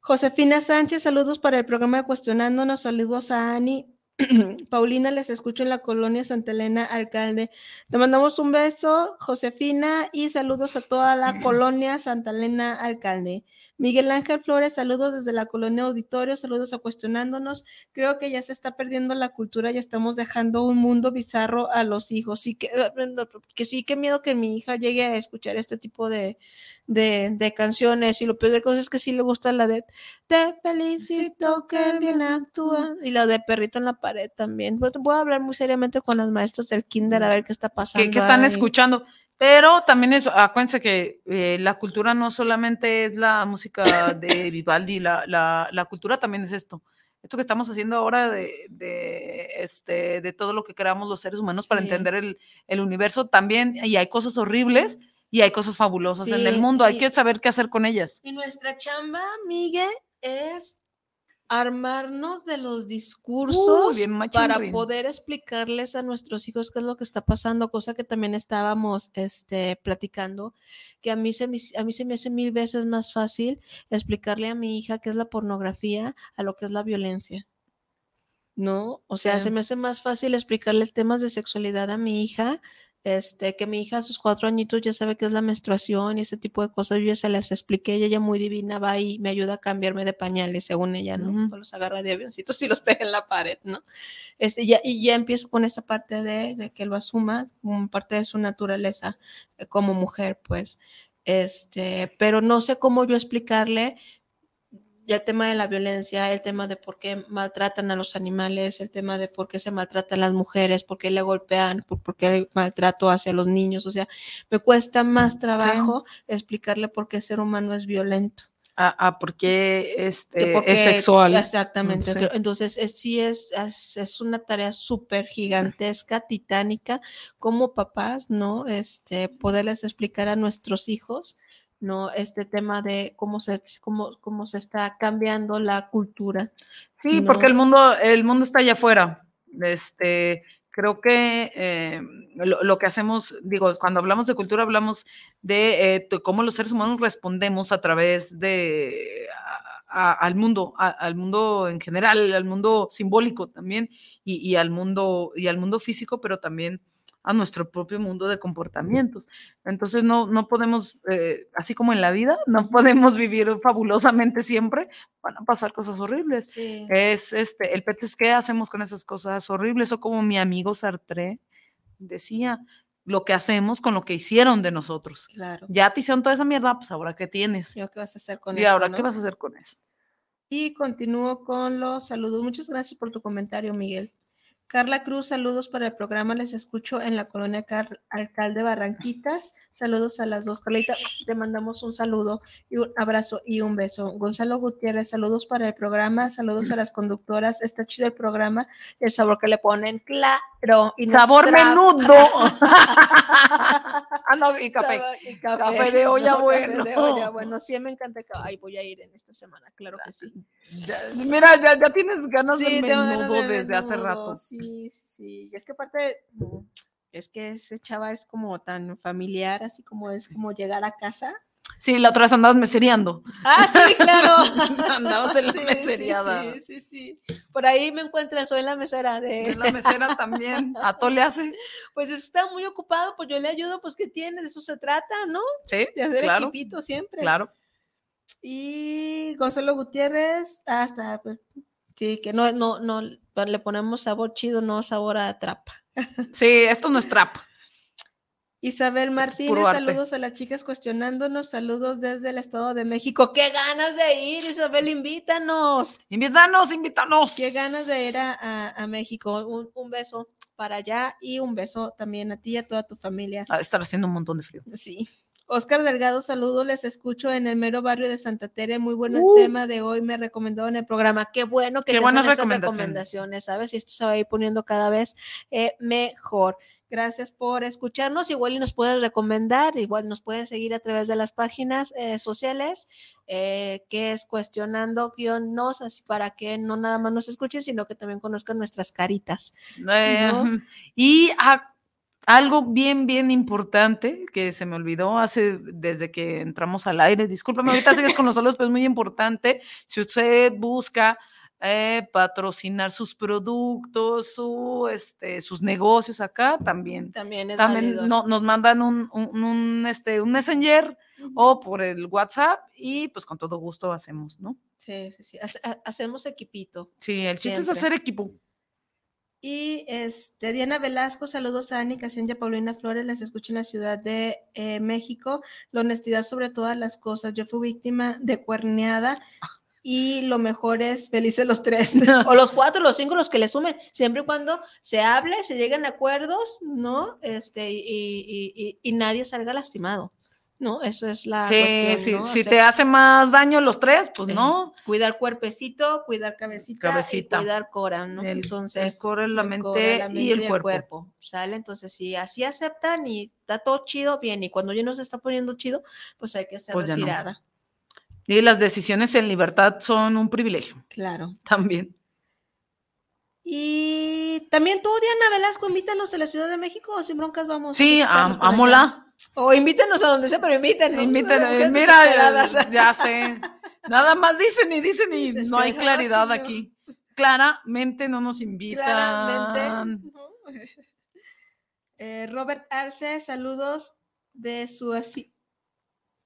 Josefina Sánchez, saludos para el programa de Cuestionándonos, saludos a Ani (clears throat) Paulina, les escucho en la colonia Santa Elena, alcalde. Te mandamos un beso, Josefina, y saludos a toda la (clears throat) colonia Santa Elena, alcalde. Miguel Ángel Flores, saludos desde la colonia Auditorio, saludos a Cuestionándonos. Creo que ya se está perdiendo la cultura y estamos dejando un mundo bizarro a los hijos. Sí, que, que sí, qué miedo que mi hija llegue a escuchar este tipo de, de, canciones. Y lo peor de cosas es que sí le gusta la de Te felicito que bien actúa y la de Perrito en la pared también. Voy a hablar muy seriamente con las maestras del kinder a ver qué está pasando. ¿Qué, están escuchando? Pero también es, acuérdense que eh, la cultura no solamente es la música de Vivaldi, la, la, la, cultura también es esto. Esto que estamos haciendo ahora de, de, este, de todo lo que creamos los seres humanos para entender el, el, universo también, y hay cosas horribles y hay cosas fabulosas en el mundo, hay que saber qué hacer con ellas. Y nuestra chamba, Miguel, es armarnos de los discursos para poder explicarles a nuestros hijos qué es lo que está pasando, cosa que también estábamos este, platicando, que a mí, se me, a mí se me hace mil veces más fácil explicarle a mi hija qué es la pornografía a lo que es la violencia. ¿No? O sea, se me hace más fácil explicarles temas de sexualidad a mi hija este, que mi hija a sus cuatro añitos ya sabe qué es la menstruación y ese tipo de cosas, yo ya se las expliqué, ella ya muy divina va y me ayuda a cambiarme de pañales, según ella, ¿no? Los agarra de avioncitos y los (laughs) pega en la pared, ¿no? Este, ya, y ya empiezo con esa parte de, de que lo asuma como parte de su naturaleza eh, como mujer, pues. Este, pero no sé cómo yo explicarle el tema de la violencia, el tema de por qué maltratan a los animales, el tema de por qué se maltratan las mujeres, por qué le golpean, por, qué maltrato hacia los niños, o sea, me cuesta más trabajo explicarle por qué el ser humano es violento. a, por qué este, es sexual. Exactamente. Entonces, sí es, es, una tarea súper gigantesca, titánica, como papás, ¿no? Este, poderles explicar a nuestros hijos, ¿no? Este tema de cómo se, cómo, cómo se está cambiando la cultura. Sí, porque el mundo, el mundo está allá afuera. Este, creo que eh, lo, que hacemos, digo, cuando hablamos de cultura, hablamos de eh, cómo los seres humanos respondemos a través de al mundo, al mundo en general, al mundo simbólico también, y, al mundo, y al mundo físico, pero también a nuestro propio mundo de comportamientos. Entonces no, no podemos, eh, así como en la vida, (laughs) no podemos vivir fabulosamente siempre, van a pasar cosas horribles. Es este, el pet es qué hacemos con esas cosas horribles, o como mi amigo Sartre decía, lo que hacemos con lo que hicieron de nosotros. Claro. Ya te hicieron toda esa mierda, pues ahora qué tienes. ¿Y qué vas a hacer con eso? Y ahora qué vas a hacer con eso. Y continúo con los saludos. Muchas gracias por tu comentario, Miguel. Carla Cruz, saludos para el programa. Les escucho en la colonia Alcalde Barranquitas. Saludos a las dos. Carlita, te mandamos un saludo y un abrazo y un beso. Gonzalo Gutiérrez, saludos para el programa. Saludos a las conductoras. Está chido el programa. El sabor que le ponen, claro. Y sabor menudo. (laughs) ah, no, y café. Y café. de olla bueno. de olla bueno. Sí, me encanta. Ay, voy a ir en esta semana, claro que sí. mira, ya, ya, tienes ganas de menudo desde hace rato. Sí, sí, sí. Y es que aparte, es que ese chava es como tan familiar, así como es como llegar a casa. Sí, la otra vez andabas mesereando. Ah, sí, claro. (laughs) andabas en la meseriada. Sí, sí, sí, Por ahí me encuentran, soy la mesera de. En la mesera también. ¿A todo le hace? (laughs) Pues está muy ocupado, pues yo le ayudo, pues ¿qué tiene? De eso se trata, ¿no? Sí. De hacer equipito siempre. Claro. Y Gonzalo Gutiérrez, hasta, pues, sí, que no, no, no, le ponemos sabor chido, no sabor a trapa. Sí, esto no es trapa. Isabel Martínez, saludos a las chicas cuestionándonos, saludos desde el Estado de México. ¡Qué ganas de ir, Isabel! Invítanos. Invítanos, invítanos. ¡Qué ganas de ir a, México! Un, beso para allá y un beso también a ti y a toda tu familia. Ah, estar haciendo un montón de frío. Sí. Oscar Delgado, saludos, les escucho en el mero barrio de Santa Tere. Muy bueno el uh. tema de hoy, me recomendó en el programa. Qué bueno que Qué te buenas recomendaciones. ¿sabes? Y esto se va a ir poniendo cada vez eh, mejor. Gracias por escucharnos. Igual y nos puedes recomendar, igual nos puedes seguir a través de las páginas eh, sociales, eh, que es cuestionando guion nos, así para que no nada más nos escuchen, sino que también conozcan nuestras caritas. y a algo bien, bien importante que se me olvidó hace desde que entramos al aire. Discúlpame, ahorita sigues con los saludos, pero es muy importante. Si usted busca eh, patrocinar sus productos, su, este, sus negocios acá, también. También es también nos mandan un, un, este, un messenger o por el WhatsApp y pues con todo gusto hacemos, ¿no? Sí, sí, sí. hacemos equipito. Sí, el chiste es hacer equipo. Y este, Diana Velasco, saludos a Ani y a Paulina Flores, les escucho en la Ciudad de eh, México. La honestidad sobre todas las cosas. Yo fui víctima de cuerneada y lo mejor es felices los tres, (laughs) o los cuatro, los cinco, los que le sumen, siempre y cuando se hable, se lleguen a acuerdos, ¿no? Este, y, y nadie salga lastimado. ¿No? Eso es la cuestión. Sí, Si te hace más daño los tres, pues no. Cuidar cuerpecito, cuidar cabecita, cabecita. Y cuidar cora, ¿no? Entonces, el core, la, mente, y el, cuerpo. ¿Sale? Entonces, si así aceptan y está todo chido, bien. Y cuando ya no se está poniendo chido, pues hay que hacer pues retirada. Y las decisiones en libertad son un privilegio. Claro. También. Y también tú, Diana Velasco, invítanos a la Ciudad de México o sin broncas vamos. Sí, amola. O invítenos a donde sea, pero invítenos. Invítenos, mira, ya sé. Nada más dicen y dicen y no hay claridad aquí. Claramente no nos invitan. Claramente. (laughs) Eh, Robert Arce, saludos de su así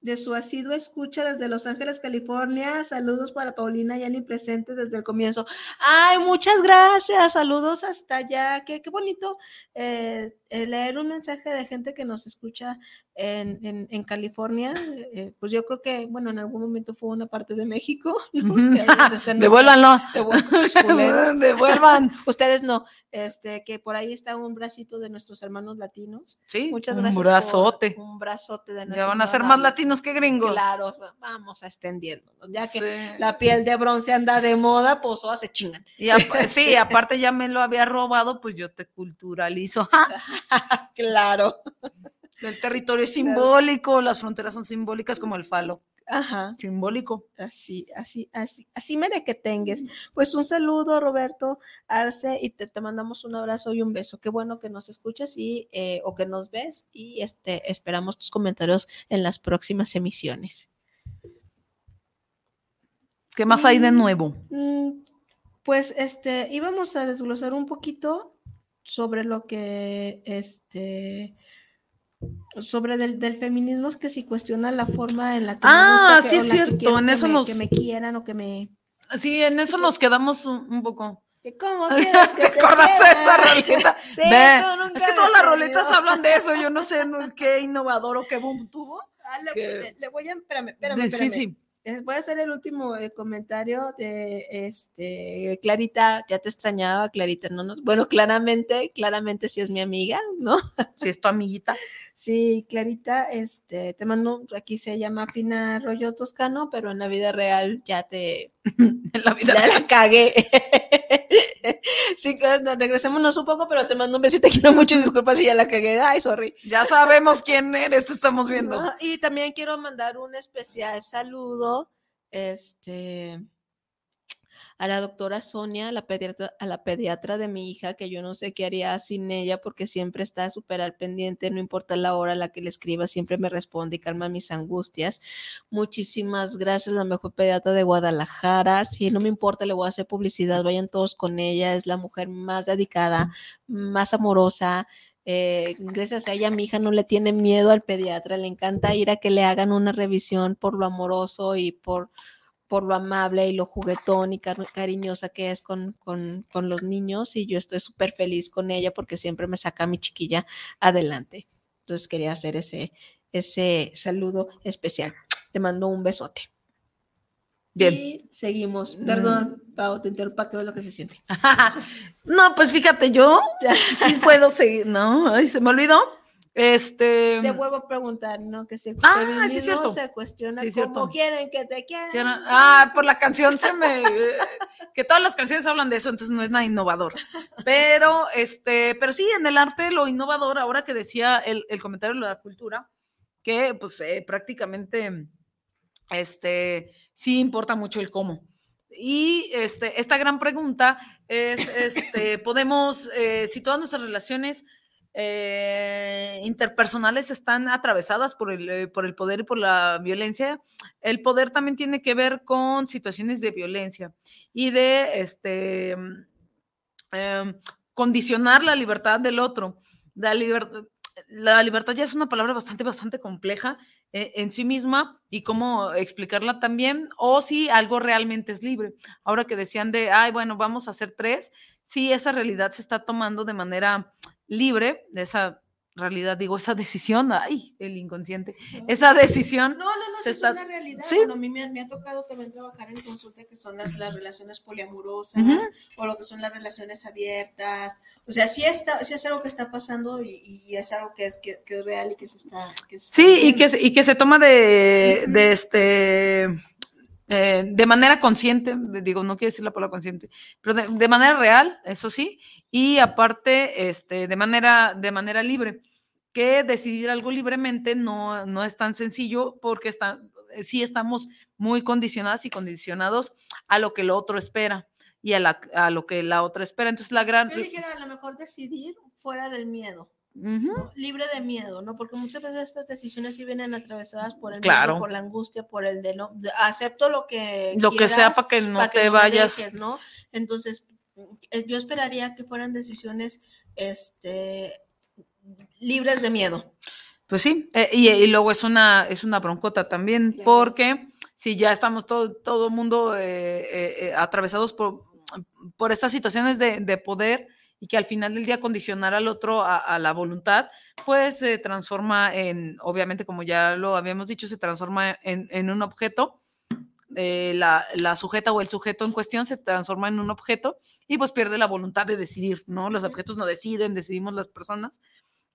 de su asiduo escucha desde Los Ángeles, California. Saludos para Paulina Yani presente desde el comienzo. Ay, muchas gracias. Saludos hasta allá. Qué, qué bonito eh, eh, leer un mensaje de gente que nos escucha en, en, en California, eh, pues yo creo que, bueno, en algún momento fue una parte de México. (laughs) ¿no? Devuélvanlo. (laughs) (laughs) Devuelvan. Ustedes no. Este, que por ahí está un bracito de nuestros hermanos latinos. Sí, Muchas un gracias. brazote. por un brazote de Ya nuestros van a ser más latinos que gringos. Claro, vamos a extendiéndonos. Ya que Sí. la piel de bronce anda de moda, pues todas se chingan. Y sí, aparte ya me lo había robado, pues yo te culturalizo. (laughs) Claro. El territorio es simbólico, las fronteras son simbólicas como el falo. Ajá. Simbólico. Así, así, así, así mere que tengas. Pues un saludo, Roberto Arce, y te, te mandamos un abrazo y un beso. Qué bueno que nos escuches y, eh, o que nos ves, y este, esperamos tus comentarios en las próximas emisiones. ¿Qué más hay de nuevo? Mm, Pues este, íbamos a desglosar un poquito sobre lo que este sobre del, del feminismo que si cuestiona la forma en la que me Ah, gusta que- sí es que quiero en que eso me, nos- que me quieran o que me Sí, en eso nos quedamos un, un poco. que cómo (laughs) quieres que ¿Te te acuerdas de esa rolita? (laughs) Sí, Ve, es que me todas las rolitas tenido. hablan de eso. Yo no sé qué innovador o qué boom tuvo. (laughs) Ah, le, le- le voy a espérame, espérame, sí, sí. Eh, Voy a hacer el último eh, comentario de este Clarita, ya te extrañaba, Clarita, no, no, bueno, claramente, claramente sí es mi amiga, ¿no? (laughs) Si es tu amiguita. Sí, Clarita, este, te mando, aquí se llama Fina Rollo Toscano, pero en la vida real ya te, (laughs) En la vida ya la cagué. (laughs) sí, claro, regresémonos un poco, pero te mando un besito, te (laughs) quiero mucho, y disculpa si ya la cagué, ay, sorry. Ya sabemos quién eres, te estamos viendo. Y también quiero mandar un especial saludo este, a la doctora Sonia, la, pediatra, a la pediatra de mi hija, que yo no sé qué haría sin ella porque siempre está súper al pendiente, no importa la hora a la que le escriba, siempre me responde y calma mis angustias. Muchísimas gracias, la mejor pediatra de Guadalajara. Si no me importa, le voy a hacer publicidad, vayan todos con ella, es la mujer más dedicada, más amorosa, eh, gracias a ella mi hija no le tiene miedo al pediatra, le encanta ir a que le hagan una revisión por lo amoroso y por, por lo amable y lo juguetón y car- cariñosa que es con, con, con los niños y yo estoy súper feliz con ella porque siempre me saca a mi chiquilla adelante. Entonces quería hacer ese, ese saludo especial. Te mando un besote. Bien. Y seguimos. Perdón, Pau, te interrumpo para que veas lo que se siente. (laughs) No, pues fíjate, yo (laughs) sí puedo seguir, ¿no? Ay, se me olvidó. Este. Te vuelvo a preguntar, ¿no? Que si el Ah, sí, se cuestiona Sí, cómo quieren que te quieran. ah, por la canción se me. eh, que todas las canciones hablan de eso, entonces no es nada innovador. Pero, este, pero sí, en el arte lo innovador, ahora que decía el, el comentario de la cultura, que pues eh, prácticamente, este, sí importa mucho el cómo. Y este, esta gran pregunta es, este, (coughs) podemos, eh, si todas nuestras relaciones eh, interpersonales están atravesadas por el, eh, por el poder y por la violencia, el poder también tiene que ver con situaciones de violencia y de este, mm, em, condicionar la libertad del otro. La, liber- la libertad ya es una palabra bastante, bastante compleja eh, en sí misma y cómo explicarla también, o si algo realmente es libre. Ahora que decían de, ay, bueno, vamos a hacer tres, si esa realidad se está tomando de manera libre, de esa realidad, digo, esa decisión, ay, el inconsciente, esa decisión. No, no, no, se es está- una realidad. Sí. Bueno, a mí me, me ha tocado también trabajar en consulta que son las, las relaciones poliamorosas o lo que son las relaciones abiertas. O sea, sí, está, sí es algo que está pasando y, y es algo que es, que, que es real y que se está... Que se está Sí, y que, se- y que se toma de, de este eh, de manera consciente, digo, no quiero decir la palabra consciente, pero de, manera real, eso sí, y aparte, este, de manera, de manera libre, que decidir algo libremente no, no es tan sencillo porque está, sí estamos muy condicionadas y condicionados a lo que el otro espera y a, la, a lo que la otra espera. Entonces, la gran... Yo dijera, a lo mejor decidir fuera del miedo. Libre de miedo, ¿no? Porque muchas veces estas decisiones sí vienen atravesadas por el Claro. miedo, por la angustia, por el de no, de- acepto lo que Lo que sea para que no pa' te vayas. dejes, ¿no? Entonces, eh, yo esperaría que fueran decisiones, este, libres de miedo. Pues sí, eh, y, y luego es una, es una broncota también, porque si ya estamos todo, todo mundo eh, atravesados por, por estas situaciones de, de poder y que al final del día condicionar al otro a, la voluntad, pues se transforma en, obviamente como ya lo habíamos dicho, se transforma en, un objeto. Eh, la, la, sujeta o el sujeto en cuestión se transforma en un objeto y pues pierde la voluntad de decidir, ¿no? Los objetos no deciden, decidimos las personas.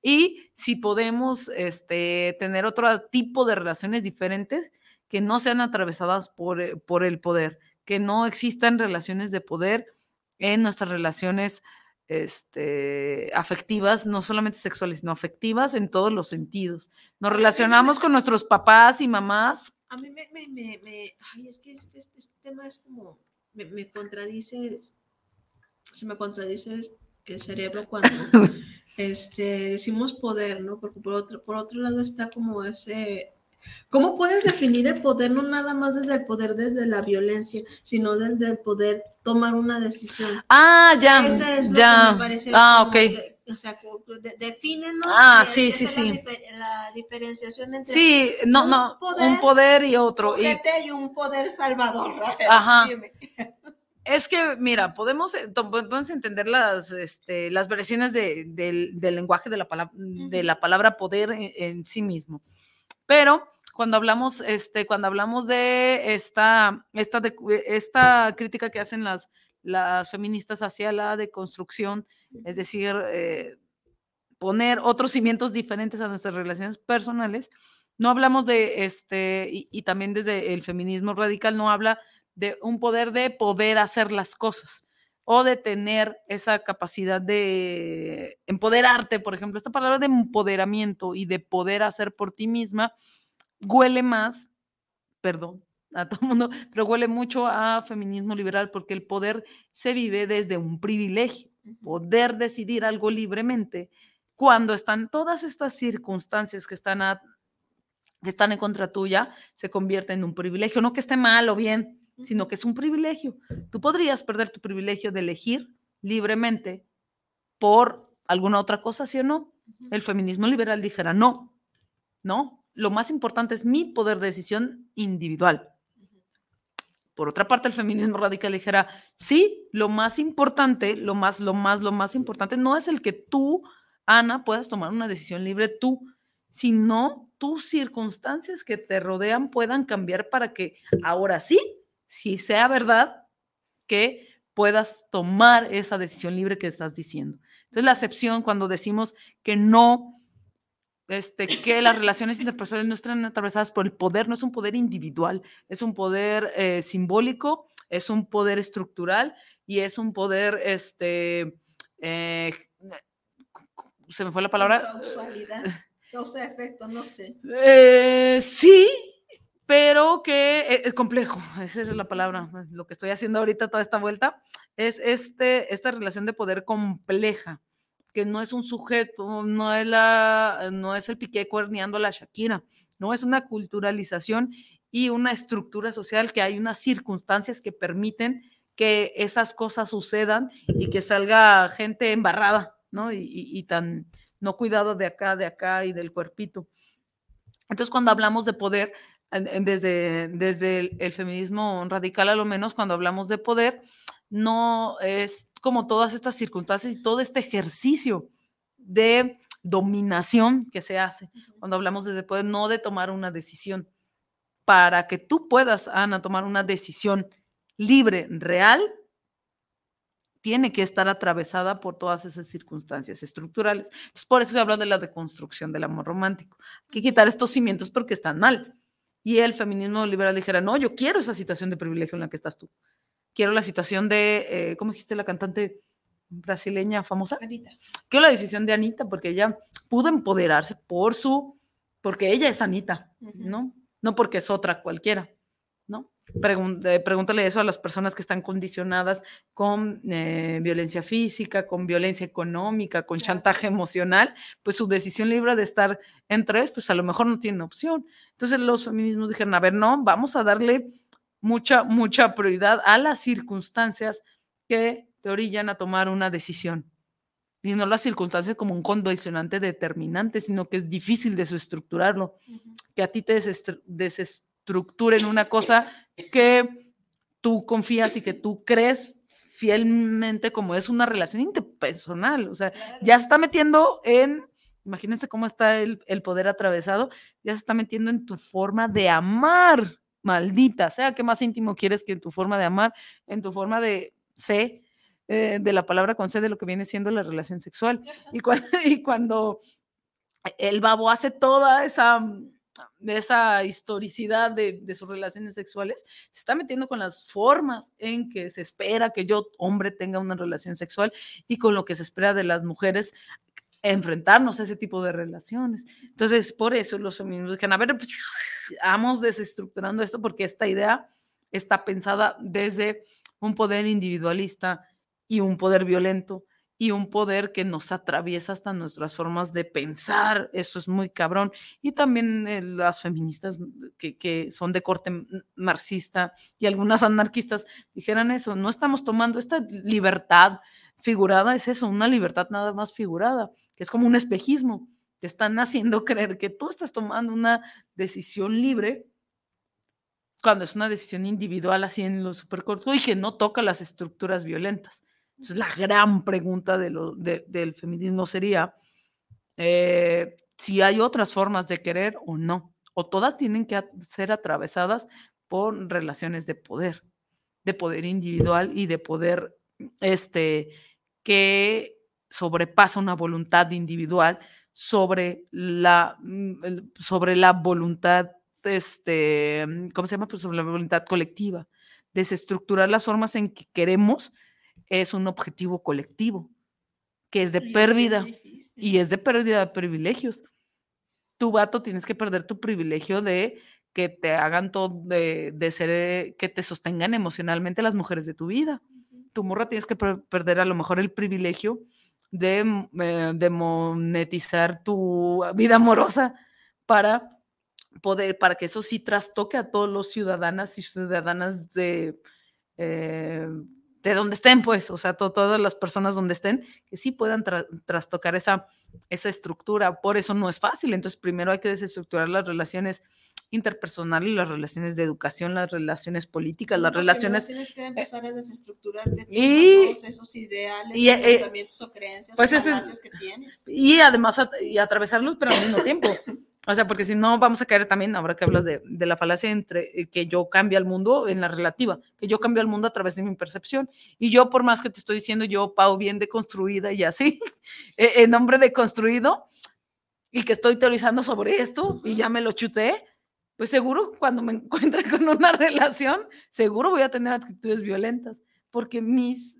Y si podemos este, tener otro tipo de relaciones diferentes que no sean atravesadas por, eh, por el poder, que no existan relaciones de poder en nuestras relaciones este, afectivas, no solamente sexuales, sino afectivas en todos los sentidos. Nos relacionamos con nuestros papás y mamás. A mí me, me, me, ay, es que este, este, este tema es como, me, contradice, se me contradice el cerebro cuando (laughs) este, decimos poder, ¿no? Porque por otro, por otro lado está como ese ¿Cómo puedes definir el poder no nada más desde el poder desde la violencia, sino desde el poder tomar una decisión? Ah, ya. Esa es lo ya. que me parece. Ah, ok. o sea, defínenos. Ah, sí, sí, sí. La, diferenciación entre. Sí, no, un no. Poder, un poder y otro. Y, un poder salvador. (laughs) Ajá. Es que, mira, podemos, eh, podemos entender las, este, las versiones de, del, del, lenguaje de la, palabra, de la palabra poder en sí mismo. Pero cuando hablamos, este, cuando hablamos de esta, esta, de, esta crítica que hacen las, las feministas hacia la deconstrucción, es decir, eh, poner otros cimientos diferentes a nuestras relaciones personales, no hablamos de este, y, también desde el feminismo radical no habla de un poder de poder hacer las cosas o de tener esa capacidad de empoderarte, por ejemplo, esta palabra de empoderamiento y de poder hacer por ti misma, huele más, perdón, a todo el mundo, pero huele mucho a feminismo liberal porque el poder se vive desde un privilegio, poder decidir algo libremente cuando están todas estas circunstancias que están, que están en contra tuya, se convierte en un privilegio, no que esté mal o bien, sino que es un privilegio. Tú podrías perder tu privilegio de elegir libremente por alguna otra cosa, ¿sí o no? El feminismo liberal dijera, no, no, lo más importante es mi poder de decisión individual. Por otra parte, el feminismo radical dijera, sí, lo más importante, lo más, lo más, lo más importante no es el que tú, Ana, puedas tomar una decisión libre tú, sino tus circunstancias que te rodean puedan cambiar para que ahora sí, si sea verdad, que puedas tomar esa decisión libre que estás diciendo. Entonces, la acepción cuando decimos que no este, que las relaciones interpersonales no están atravesadas por el poder, no es un poder individual, es un poder eh, simbólico, es un poder estructural y es un poder, este, eh, se me fue la palabra. Causalidad, causa-efecto, no sé. Eh, sí, pero que es complejo, esa es la palabra, lo que estoy haciendo ahorita, toda esta vuelta, es este, esta relación de poder compleja que no es un sujeto, no es, la, no es el piqué cuerneando a la Shakira, no es una culturalización y una estructura social que hay unas circunstancias que permiten que esas cosas sucedan y que salga gente embarrada, ¿no? Y, tan no cuidado de acá, de acá y del cuerpito. Entonces, cuando hablamos de poder, desde, desde el feminismo radical a lo menos, cuando hablamos de poder, no es como todas estas circunstancias y todo este ejercicio de dominación que se hace cuando hablamos de poder, no de tomar una decisión. Para que tú puedas, Ana, tomar una decisión libre, real, tiene que estar atravesada por todas esas circunstancias estructurales. Entonces, por eso se habla de la deconstrucción del amor romántico. Hay que quitar estos cimientos porque están mal. Y el feminismo liberal dijera, no, yo quiero esa situación de privilegio en la que estás tú quiero la situación de, eh, ¿cómo dijiste la cantante brasileña famosa? Anita. Quiero la decisión de Anita porque ella pudo empoderarse por su, porque ella es Anita, ¿no? No porque es otra cualquiera, ¿no? Eh, pregúntale eso a las personas que están condicionadas con eh, violencia física, con violencia económica, con chantaje emocional, pues su decisión libre de estar en tres, pues a lo mejor no tiene opción. Entonces los feminismos dijeron, a ver, no, vamos a darle mucha, mucha prioridad a las circunstancias que te orillan a tomar una decisión. Y no las circunstancias como un condicionante determinante, sino que es difícil desestructurarlo. Que a ti te desestructuren una cosa que tú confías y que tú crees fielmente como es una relación personal, o sea, ya se está metiendo en, imagínense cómo está el, el poder atravesado, ya se está metiendo en tu forma de amar, maldita, sea que más íntimo quieres que en tu forma de amar, en tu forma de ser, eh, de la palabra con C de lo que viene siendo la relación sexual. Y, cuando, (laughs) y cuando el babo hace toda esa, esa historicidad de, de, sus relaciones sexuales, se está metiendo con las formas en que se espera que yo, hombre, tenga una relación sexual y con lo que se espera de las mujeres enfrentarnos a ese tipo de relaciones. Entonces, por eso los feminismos dijeron, a ver, pues, vamos desestructurando esto porque esta idea está pensada desde un poder individualista y un poder violento y un poder que nos atraviesa hasta nuestras formas de pensar. Eso es muy cabrón. Y también eh, las feministas que, que, son de corte marxista y algunas anarquistas dijeran eso. No estamos tomando esta libertad figurada, es eso, una libertad nada más figurada, que es como un espejismo. Te están haciendo creer que tú estás tomando una decisión libre cuando es una decisión individual así en lo súper corto y que no toca las estructuras violentas. Entonces, la gran pregunta del feminismo sería eh, si hay otras formas de querer o no, o todas tienen que ser atravesadas por relaciones de poder, de poder individual y de poder este, que sobrepasa una voluntad individual sobre la, mm, sobre la voluntad, este, ¿cómo se llama? Pues sobre la voluntad colectiva, desestructurar las formas en que queremos es un objetivo colectivo, que es de pérdida y es de pérdida de privilegios. Tu vato tienes que perder tu privilegio de que te hagan todo, de, de ser, que te sostengan emocionalmente las mujeres de tu vida. Tu morra tienes que perder a lo mejor el privilegio de, eh, de monetizar tu vida amorosa para poder, para que eso sí trastoque a todos los ciudadanas y ciudadanas de, eh, de donde estén, pues, o sea, todas las personas donde estén, que sí puedan trastocar esa, esa estructura. Por eso no es fácil. Entonces, primero hay que desestructurar las relaciones interpersonales, las relaciones de educación, las relaciones políticas, las relaciones... Tienes que empezar a y, todos esos ideales, y, eh, pensamientos o creencias pues o que tienes. Y además, y atravesarlos, pero al mismo tiempo. (laughs) O sea, porque si no vamos a caer también, ahora que hablas de, la falacia entre eh, que yo cambio al mundo en la relativa, que yo cambio al mundo a través de mi percepción. Y yo, por más que te estoy diciendo, yo, Pau, bien deconstruida y así, (laughs) e, en nombre de construido, y que estoy teorizando sobre esto y ya me lo chuté, pues seguro cuando me (laughs) encuentre con una relación, seguro voy a tener actitudes violentas, porque mis,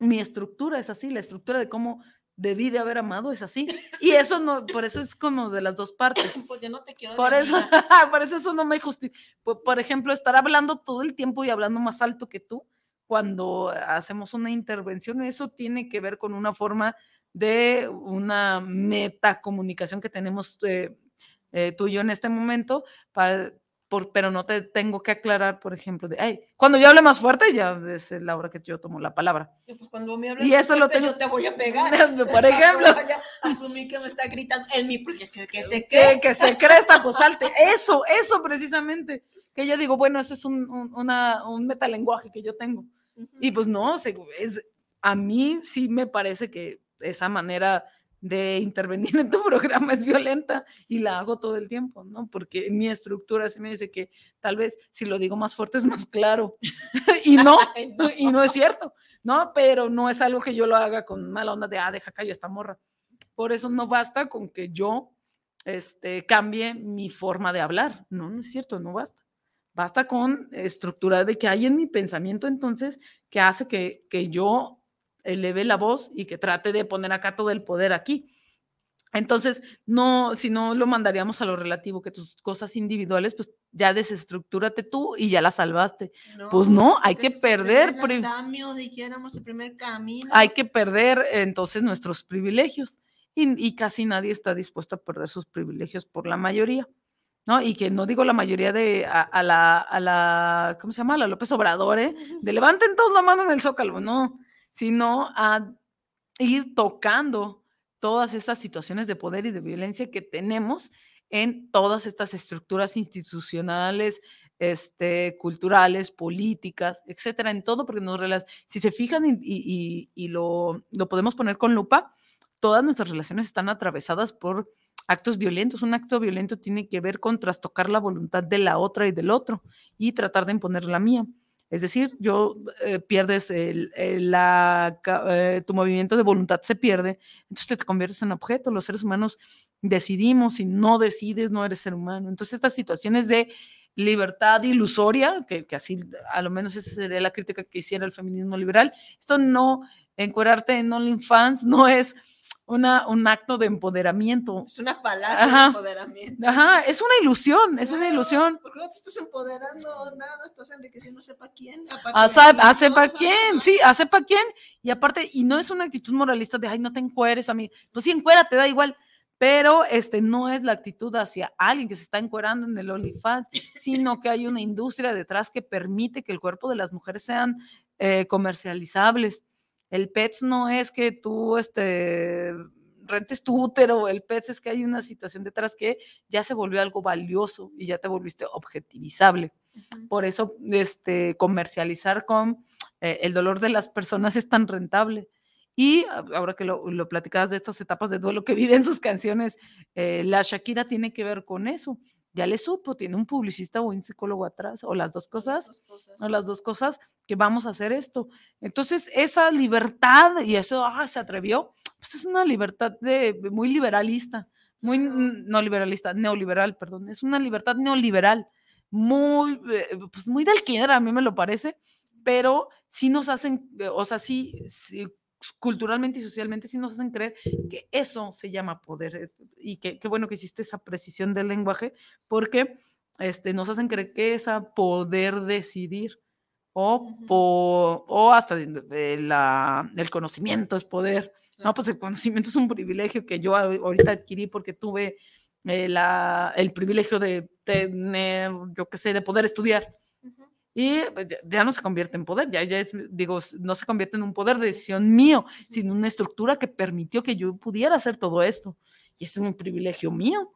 mi estructura es así, la estructura de cómo debí de haber amado, es así. Y eso no, por eso es como de las dos partes. (laughs) Pues yo no te quiero. Por eso, (laughs) por eso eso no me justifica. Por, por, ejemplo, estar hablando todo el tiempo y hablando más alto que tú cuando hacemos una intervención, eso tiene que ver con una forma de una metacomunicación que tenemos eh, eh, tú y yo en este momento para, por, pero no te tengo que aclarar, por ejemplo, de, hey, cuando yo hable más fuerte, ya es la hora que yo tomo la palabra. Y pues cuando me hables y más fuerte, yo te voy a (laughs) pegar. por (laughs) ejemplo. asumí que me está gritando en mí, porque que, que se cree. Que, que se cree esta posalte. Eso, eso precisamente. Que yo digo, bueno, eso es un, un, una, un metalenguaje que yo tengo. Uh -huh. Y pues no, es, a mí sí me parece que esa manera de intervenir en tu (laughs) programa es violenta y la hago todo el tiempo, ¿no? Porque mi estructura sí me dice que tal vez si lo digo más fuerte es más claro (laughs) y no, (laughs) no, y no es cierto, ¿no? Pero no es algo que yo lo haga con mala onda de, ah, deja callo esta morra. Por eso no basta con que yo este, cambie mi forma de hablar, no, no es cierto, no basta. Basta con estructura de que hay en mi pensamiento entonces que hace que, que yo eleve la voz y que trate de poner acá todo el poder aquí. Entonces, no, si no lo mandaríamos a lo relativo, que tus cosas individuales, pues ya desestructúrate tú y ya las salvaste. No, pues no, hay que perder. Andamio, dijéramos, el primer camino. Hay que perder entonces nuestros privilegios. Y, y, casi nadie está dispuesto a perder sus privilegios por la mayoría. ¿no? Y que no digo la mayoría de a, a, la, a la, ¿cómo se llama? A la López Obrador, ¿eh? (laughs) De levanten todos la mano en el zócalo, no sino a ir tocando todas estas situaciones de poder y de violencia que tenemos en todas estas estructuras institucionales, este, culturales, políticas, etcétera, en todo, porque nos si se fijan y, lo, lo podemos poner con lupa, todas nuestras relaciones están atravesadas por actos violentos. Un acto violento tiene que ver con trastocar la voluntad de la otra y del otro y tratar de imponer la mía. Es decir, yo eh, pierdes el, la, eh, tu movimiento de voluntad se pierde, entonces te conviertes en objeto. Los seres humanos decidimos, si no decides, no eres ser humano. Entonces, estas situaciones de libertad ilusoria, que, que, así a lo menos esa sería la crítica que hiciera el feminismo liberal. Esto no, encuerarte en OnlyFans (laughs) no es una, un acto de empoderamiento. Es una falacia de empoderamiento. Ajá, es una ilusión, es una ilusión. Porque no te estás empoderando nada, estás enriqueciendo sepa quién. A, a sepa quién, sí, a sepa quién. Y aparte, y no es una actitud moralista de, ay, no te encueres a mí. Pues sí, te da igual pero este no es la actitud hacia alguien que se está encuerando en el OnlyFans, sino que hay una industria detrás que permite que el cuerpo de las mujeres sean eh, comercializables. El PETS no es que tú este, rentes tu útero, el PETS es que hay una situación detrás que ya se volvió algo valioso y ya te volviste objetivizable. Por eso este, comercializar con eh, el dolor de las personas es tan rentable y ahora que lo, lo platicabas de estas etapas de duelo que (laughs) vive en sus canciones, eh, la Shakira tiene que ver con eso. Ya le supo, tiene un publicista o un psicólogo atrás, o las dos cosas, las dos cosas. o las dos cosas, que vamos a hacer esto. Entonces, esa libertad, y eso, ah, se atrevió, pues es una libertad de, muy liberalista, muy no liberalista, neoliberal, perdón, es una libertad neoliberal, muy, eh, pues muy del a mí me lo parece, pero sí nos hacen, eh, o sea, sí, sí culturalmente y socialmente sí nos hacen creer que eso se llama poder. Eh, y qué bueno que hiciste esa precisión del lenguaje, porque este, nos hacen creer que es a poder decidir. O, o hasta la, el conocimiento es poder. No, pues el conocimiento es un privilegio que yo ahorita adquirí porque tuve eh, la, el privilegio de tener, yo qué sé, de poder estudiar y pues, ya no se convierte en poder, ya, ya es, digo, no se convierte en un poder de decisión mío, sino una estructura que permitió que yo pudiera hacer todo esto. Y es un privilegio mío.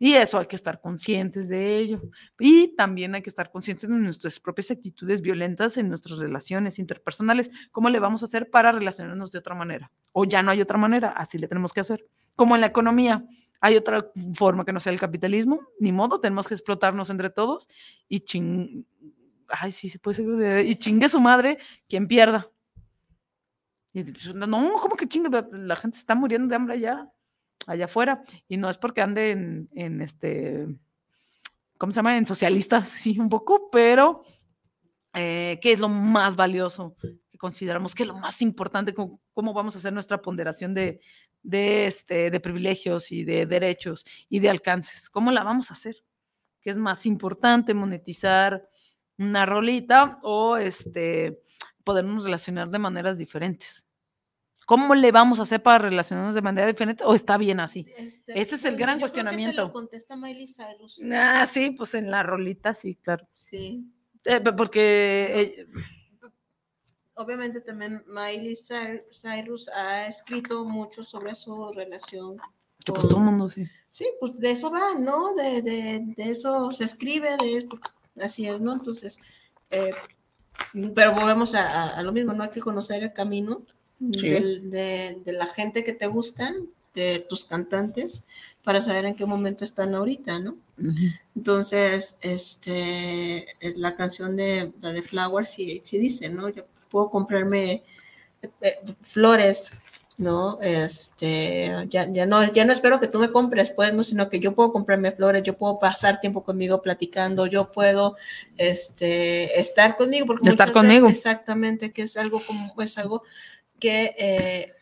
Y eso hay que estar conscientes de ello. Y también hay que estar conscientes de nuestras propias actitudes violentas en nuestras relaciones interpersonales. ¿Cómo le vamos a hacer para relacionarnos de otra manera? O ya no hay otra manera, así le tenemos que hacer. Como en la economía, hay otra forma que no sea el capitalismo, ni modo, tenemos que explotarnos entre todos y ching ay, sí, se puede ser, y chingue su madre quien pierda. Y, pues, no, ¿cómo que chingue? La gente está muriendo de hambre allá, allá afuera. Y no es porque ande en, este, ¿cómo se llama? En socialista, (laughs) sí, un poco, pero eh, ¿qué es lo más valioso que consideramos? ¿Qué es lo más importante? ¿Cómo, cómo vamos a hacer nuestra ponderación de, de, este, de privilegios y de derechos y de alcances? ¿Cómo la vamos a hacer? ¿Qué es más importante? Monetizar una rolita o este, podernos relacionar de maneras diferentes. ¿Cómo le vamos a hacer para relacionarnos de manera diferente o está bien así? Este, este es el gran cuestionamiento. Creo que te lo contesta Miley Cyrus. Ah, sí, pues en la rolita sí, claro. Sí. Eh, porque obviamente también Miley Cyrus ha escrito mucho sobre su relación. Con, pues todo el mundo sí. Sí, pues de eso va, ¿no? De, de, de eso se escribe, de así es, ¿no? Entonces, eh, pero volvemos a, lo mismo, ¿no? Hay que conocer el camino de, la gente que te gusta, de tus cantantes, para saber en qué momento están ahorita, ¿no? Entonces, este, la canción de la de Flowers sí, sí dice, ¿no? Yo puedo comprarme eh, flores ¿no? Este, ya, ya, no, ya no espero que tú me compres, pues, ¿no? Sino que yo puedo comprarme flores, yo puedo pasar tiempo conmigo platicando, yo puedo, este, estar conmigo. Porque estar conmigo. exactamente, que es algo como, es algo que eh,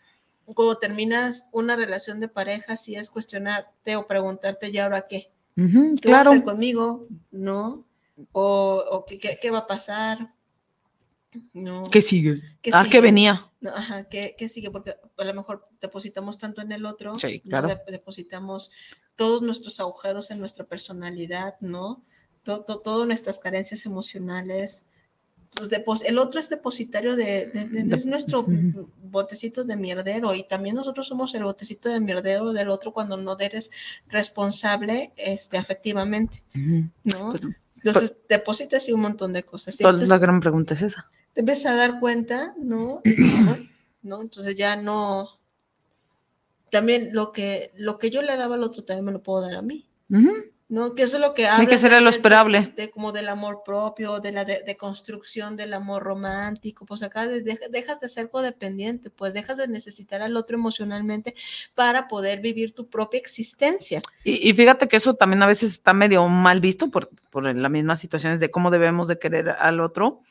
cuando terminas una relación de pareja, si es cuestionarte o preguntarte, ¿y ahora qué? ¿Qué va a hacer conmigo? ¿No? ¿O, o qué, qué, va a pasar? No. ¿Qué sigue? ah, que venía. Ajá, ¿qué, ¿qué, sigue? Porque a lo mejor depositamos tanto en el otro, sí, claro. depositamos todos nuestros agujeros en nuestra personalidad, ¿no? Todas nuestras carencias emocionales. Pues, el otro es depositario de, de, nuestro botecito de mierdero y también nosotros somos el botecito de mierdero del otro cuando no eres responsable este, afectivamente, ¿no? Pues Entonces, depositas y un montón de cosas. la gran pregunta es esa. Te empiezas a dar cuenta, ¿no? ¿no? Entonces ya no. También lo que, lo que yo le daba al otro también me lo puedo dar a mí. ¿no? Que eso es lo que habla. que ser lo esperable. De, como del amor propio, de la de, construcción del amor romántico, pues acá dejas de ser codependiente, pues dejas de necesitar al otro emocionalmente para poder vivir tu propia existencia. Y, fíjate que eso también a veces está medio mal visto por, por las mismas situaciones de cómo debemos de querer al otro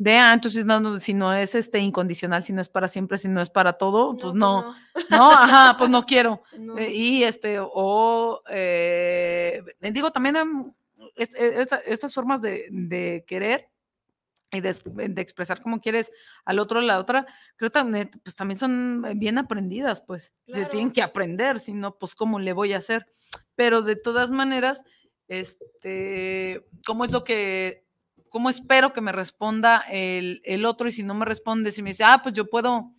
de, ah, entonces no, si no es este incondicional, si no es para siempre, si no es para todo, pues, pues no, (laughs) no, ajá, pues no quiero. (laughs) Eh, y este, o eh, digo, también em, e, estas formas de, querer y de, expresar como quieres al otro o la otra, creo también, pues también son bien aprendidas, pues, tienen que aprender, si no, pues cómo le voy a hacer. Pero de todas maneras, este, ¿cómo es lo que ¿cómo espero que me responda el, otro? Y si no me responde, si me dice, ah, pues yo puedo,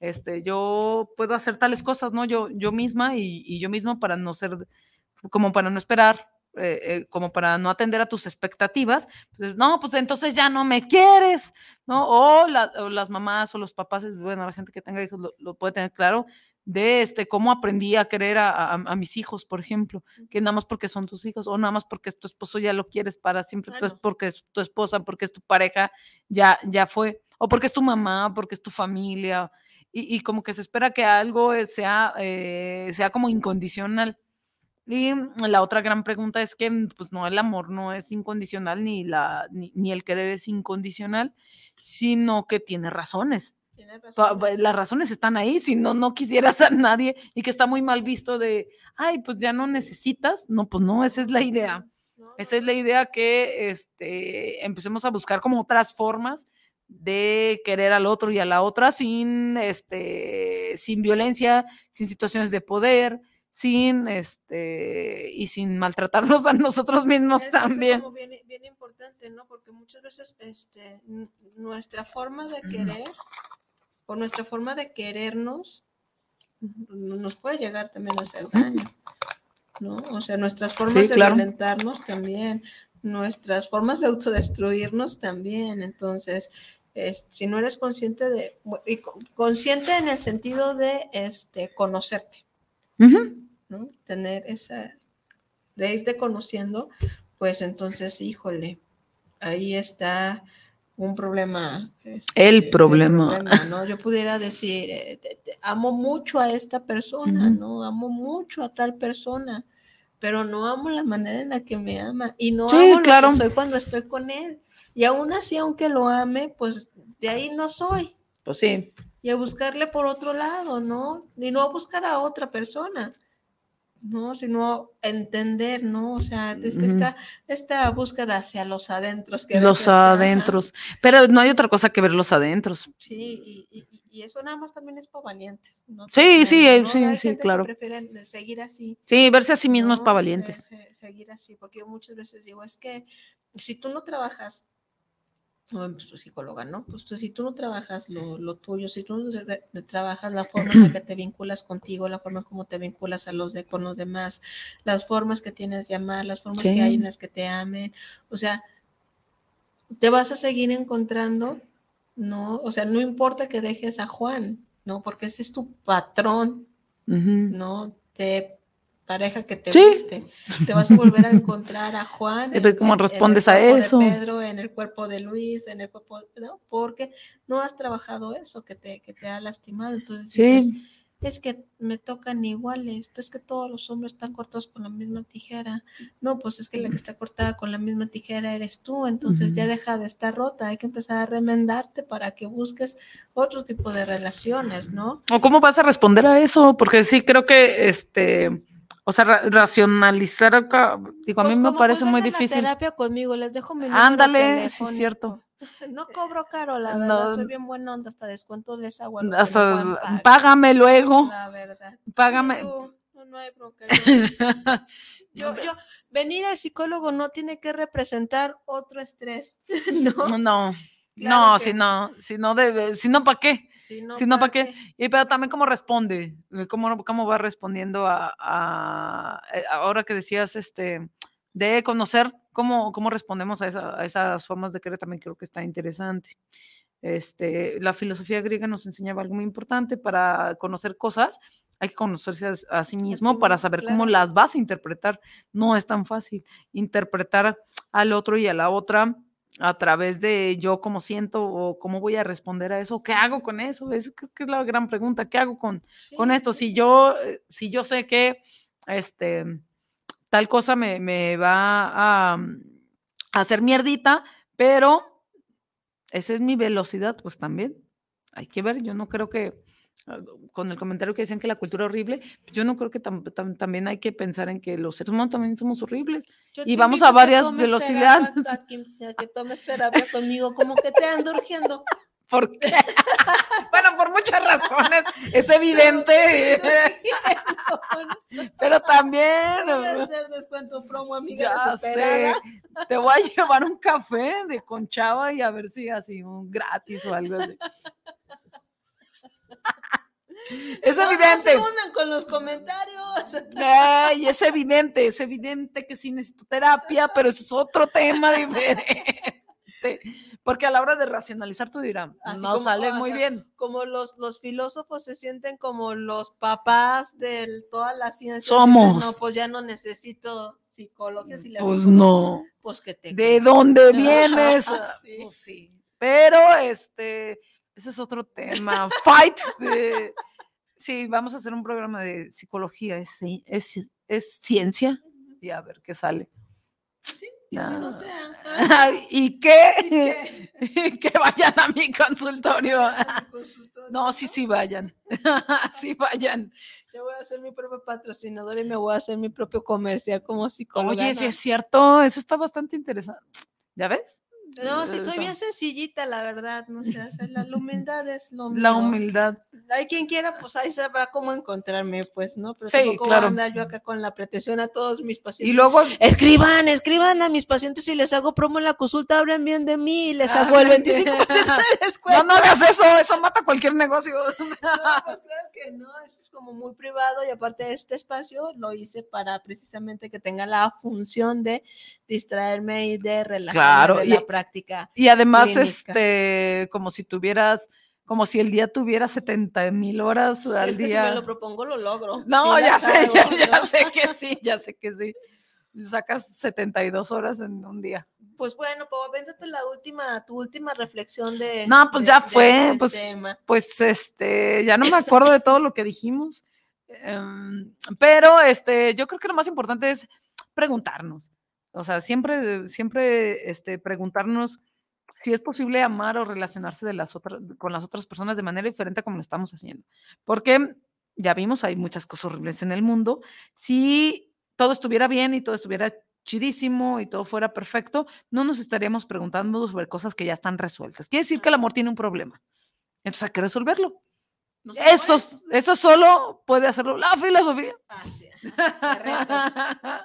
este, yo puedo hacer tales cosas, ¿no? Yo, yo misma y, yo mismo para no ser, como para no esperar, eh, eh, como para no atender a tus expectativas, pues, no, pues entonces ya no me quieres, ¿no? O, las mamás o los papás, bueno, la gente que tenga hijos lo puede tener claro, de este, cómo aprendí a querer a, mis hijos, por ejemplo, que nada más porque son tus hijos o nada más porque es tu esposo ya lo quieres para siempre, tú es porque es tu esposa, porque es tu pareja, ya, ya fue, o porque es tu mamá, porque es tu familia, y, como que se espera que algo sea, eh, sea como incondicional. Y la otra gran pregunta es que, pues no, el amor no es incondicional, ni, la, ni el querer es incondicional, sino que tiene razones las razones están ahí, si no, no quisieras a nadie y que está muy mal visto de, ay, pues ya no necesitas. No, pues no, esa es la idea. Esa es la idea que este, empecemos a buscar como otras formas de querer al otro y a la otra sin, este, sin violencia, sin situaciones de poder, sin este y sin maltratarnos a nosotros mismos también. Es bien, bien, importante, ¿no? Porque muchas veces este, nuestra forma de querer o nuestra forma de querernos nos puede llegar también a hacer daño, ¿no? O sea, nuestras formas de violentarnos también, nuestras formas de autodestruirnos también. Entonces, si no eres consciente de, consciente en el sentido de este, conocerte, ¿no? Tener esa, de irte conociendo, pues entonces, híjole, ahí está un problema. Este, el problema. ¿no? Yo pudiera decir, eh, amo mucho a esta persona, ¿no? Amo mucho a tal persona, pero no amo la manera en la que me ama y no amo lo que soy cuando estoy con él. Y aún así, aunque lo ame, pues de ahí no soy. Pues sí. Y a buscarle por otro lado, ¿no? Y no a buscar a otra persona. ¿No? Sino entender, ¿no? O sea, esta, esta, búsqueda hacia los adentros. Que los adentros. Pero no hay otra cosa que ver los adentros. Sí, y, eso nada más también es para valientes. ¿no? Sí, sí, sí, sí, claro. prefieren seguir así. Sí, verse a sí mismos para valientes. seguir así, porque yo muchas veces digo, es que si tú no trabajas pues, tu psicóloga, ¿no? Pues si tú no trabajas lo, tuyo, si tú no trabajas la forma en la que te vinculas contigo, la forma en cómo te vinculas a los de, con los demás, las formas que tienes de amar, las formas que hay en las que te amen, o sea, te vas a seguir encontrando, ¿no? O sea, no importa que dejes a Juan, ¿no? Porque ese es tu patrón, ¿no? Te pareja que te guste. Te vas a volver a (laughs) encontrar a Juan. ¿Cómo respondes a eso? De Pedro, en el cuerpo de Luis, en el cuerpo, ¿no? Porque no has trabajado eso que te, que te ha lastimado. Entonces dices, es que me tocan iguales, es que todos los hombres están cortados con la misma tijera. No, pues es que la que está cortada con la misma tijera eres tú, entonces ya deja de estar rota, hay que empezar a remendarte para que busques otro tipo de relaciones, ¿no? ¿O cómo vas a responder a eso? Porque sí creo que este o sea, racionalizar, digo, a mí pues me parece muy difícil. terapia conmigo, les dejo mi Ándale, sí es cierto. (laughs) No cobro caro, la verdad, soy bien buena onda, hasta descuentos les hago. págame luego. La verdad. Págame. no, no, hay bronca. Yo, (laughs) yo, venir al psicólogo no tiene que representar otro estrés, (laughs) ¿no? No, no, si no, si no debe, si no, ¿para qué? Si no, ¿para qué? Y pero también cómo responde, cómo, cómo va respondiendo a, eh, ahora que decías, este, de conocer cómo, cómo respondemos a, a, esas formas de querer, también creo que está interesante. Este, la filosofía griega nos enseñaba algo muy importante para conocer cosas, hay que conocerse a, sí mismo para saber claro. cómo las vas a interpretar. No es tan fácil interpretar al otro y a la otra a través de yo cómo siento o cómo voy a responder a eso, qué hago con eso, eso creo que es la gran pregunta, ¿qué hago con, sí, con esto? Sí, si yo, si yo sé que este, tal cosa me, me va a, a hacer mierdita, pero esa es mi velocidad, pues también. Hay que ver, yo no creo que con el comentario que dicen que la cultura es horrible, yo no creo que tam, tam, también hay que pensar en que los seres humanos también somos horribles y vamos a varias velocidades. A que, que tomes terapia conmigo, como que te ando urgiendo. (laughs) ¿Por qué? (laughs) bueno, por muchas razones, es evidente. (laughs) Pero también. Voy a hacer descuento promo, amiga. Ya sé. Te voy a llevar un café de conchava y a ver si así un gratis o algo así. (laughs) Es no, evidente. No se unan con los comentarios. Ay, es evidente, es evidente que sí necesito terapia, pero eso es otro tema diferente. Porque a la hora de racionalizar tú dirás, no como, sale muy sea, bien. Como los, los filósofos se sienten como los papás de toda la ciencia. Somos. Dicen, no, pues ya no necesito psicología. Si pues no. Pues que te. ¿De dónde (laughs) vienes? sí. Pues sí. Pero este, eso es otro tema. Fight. De, sí, vamos a hacer un programa de psicología. ¿Es, es, es ciencia? Y a ver qué sale. Sí, que no sea. (laughs) ¿Y qué? (laughs) que vayan a mi consultorio. No, sí, sí vayan. (laughs) sí vayan. Yo voy a ser mi propio patrocinador y me voy a hacer mi propio comercial como psicóloga. Oye, sí es cierto, eso está bastante interesante. ¿Ya ves? No, sí, soy bien sencillita, la verdad, no sé, o sea, la, (laughs) humildad es lo mío. La humildad. Hay quien quiera, pues ahí sabrá cómo encontrarme, pues, ¿no? Pero Sí, tampoco claro. voy a andar yo acá con la pretensión a todos mis pacientes. Y luego, Escriban, escriban a mis pacientes y les hago promo en la consulta, hablen bien de mí y les hago el 25% de descuento. (laughs) no, no hagas eso, eso mata cualquier negocio. (laughs) No, pues claro que no, esto es como muy privado y aparte este espacio lo hice para precisamente que tenga la función de distraerme y de relajarme Claro, de y- práctica. Y además, clínica. este, como si tuvieras, como si el día tuviera 70 mil horas Sí, al es que si día. me lo propongo lo logro. No, Sí ya sé, ya, ya sé que sí, ya sé que sí. Sacas 72 horas en un día. Pues bueno, Pau, véndete la última, tu última reflexión de. No, pues de- ya de- fue, del pues, tema. pues este, ya no me acuerdo de todo lo que dijimos. Em, pero este, yo creo que lo más importante es preguntarnos. O sea, siempre, siempre este, preguntarnos si es posible amar o relacionarse de las con las otras personas de manera diferente como lo estamos haciendo. Porque ya vimos, hay muchas cosas horribles en el mundo. Si todo estuviera bien y todo estuviera chidísimo y todo fuera perfecto, no nos estaríamos preguntando sobre cosas que ya están resueltas. Quiere decir que el amor tiene un problema. Entonces hay que resolverlo. No Eso, solo puede hacerlo la filosofía. Ah, sí. (laughs) Te reto,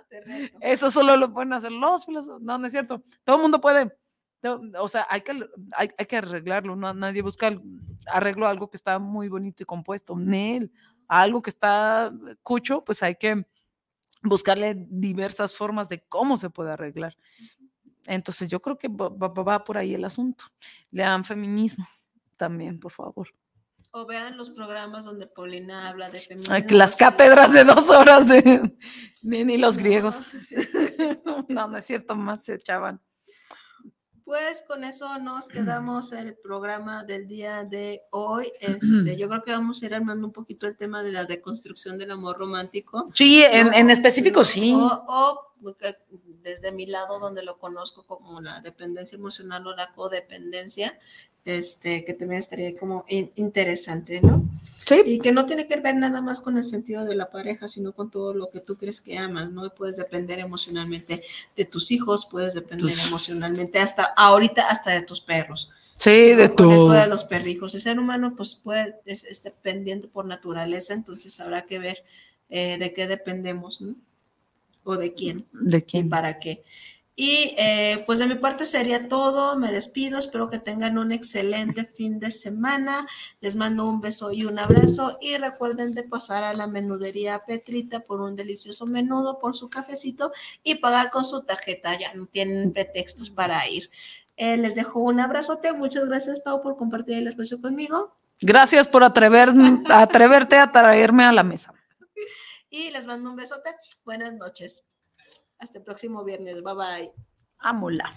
te reto. Eso solo lo pueden hacer los filósofos. No, no es cierto. Todo el mundo puede. O sea, hay que, hay, hay que arreglarlo. No, nadie busca arreglo a algo que está muy bonito y compuesto. Nel, algo que está cucho, pues hay que buscarle diversas formas de cómo se puede arreglar. Entonces, yo creo que va, va- va por ahí el asunto. Lean feminismo también, por favor. O vean los programas donde Paulina habla de Ay, feminismo. que las cátedras de dos horas de ni, ni los No, griegos. sí. (laughs) (laughs) No, no es cierto, más se echaban. Pues con eso nos quedamos el programa del día de hoy. Este, yo creo que vamos a ir armando un poquito el tema de la deconstrucción del amor romántico. Sí, en, en específico sí. O, desde mi lado, donde lo conozco como la dependencia emocional o la codependencia, este, que también estaría como in- interesante, ¿no? Sí. Y que no tiene que ver nada más con el sentido de la pareja, sino con todo lo que tú crees que amas, ¿no? Puedes depender emocionalmente de tus hijos, puedes depender Tus- emocionalmente hasta ahorita hasta de tus perros. Sí, de. Con esto todo. de los perrijos. El ser humano pues puede, es, es dependiente por naturaleza, entonces habrá que ver eh, de qué dependemos, ¿no? O de quién ¿De y quién? para qué. Y eh, pues de mi parte sería todo. Me despido. Espero que tengan un excelente fin de semana. Les mando un beso y un abrazo. Y recuerden de pasar a la menudería Petrita por un delicioso menudo, por su cafecito y pagar con su tarjeta. Ya no tienen pretextos para ir. Eh, les dejo un abrazote. Muchas gracias, Pau, por compartir el espacio conmigo. Gracias por atrever, (laughs) atreverte a traerme a la mesa. Y les mando un besote. Buenas noches. Hasta el próximo viernes. Bye bye. Amula.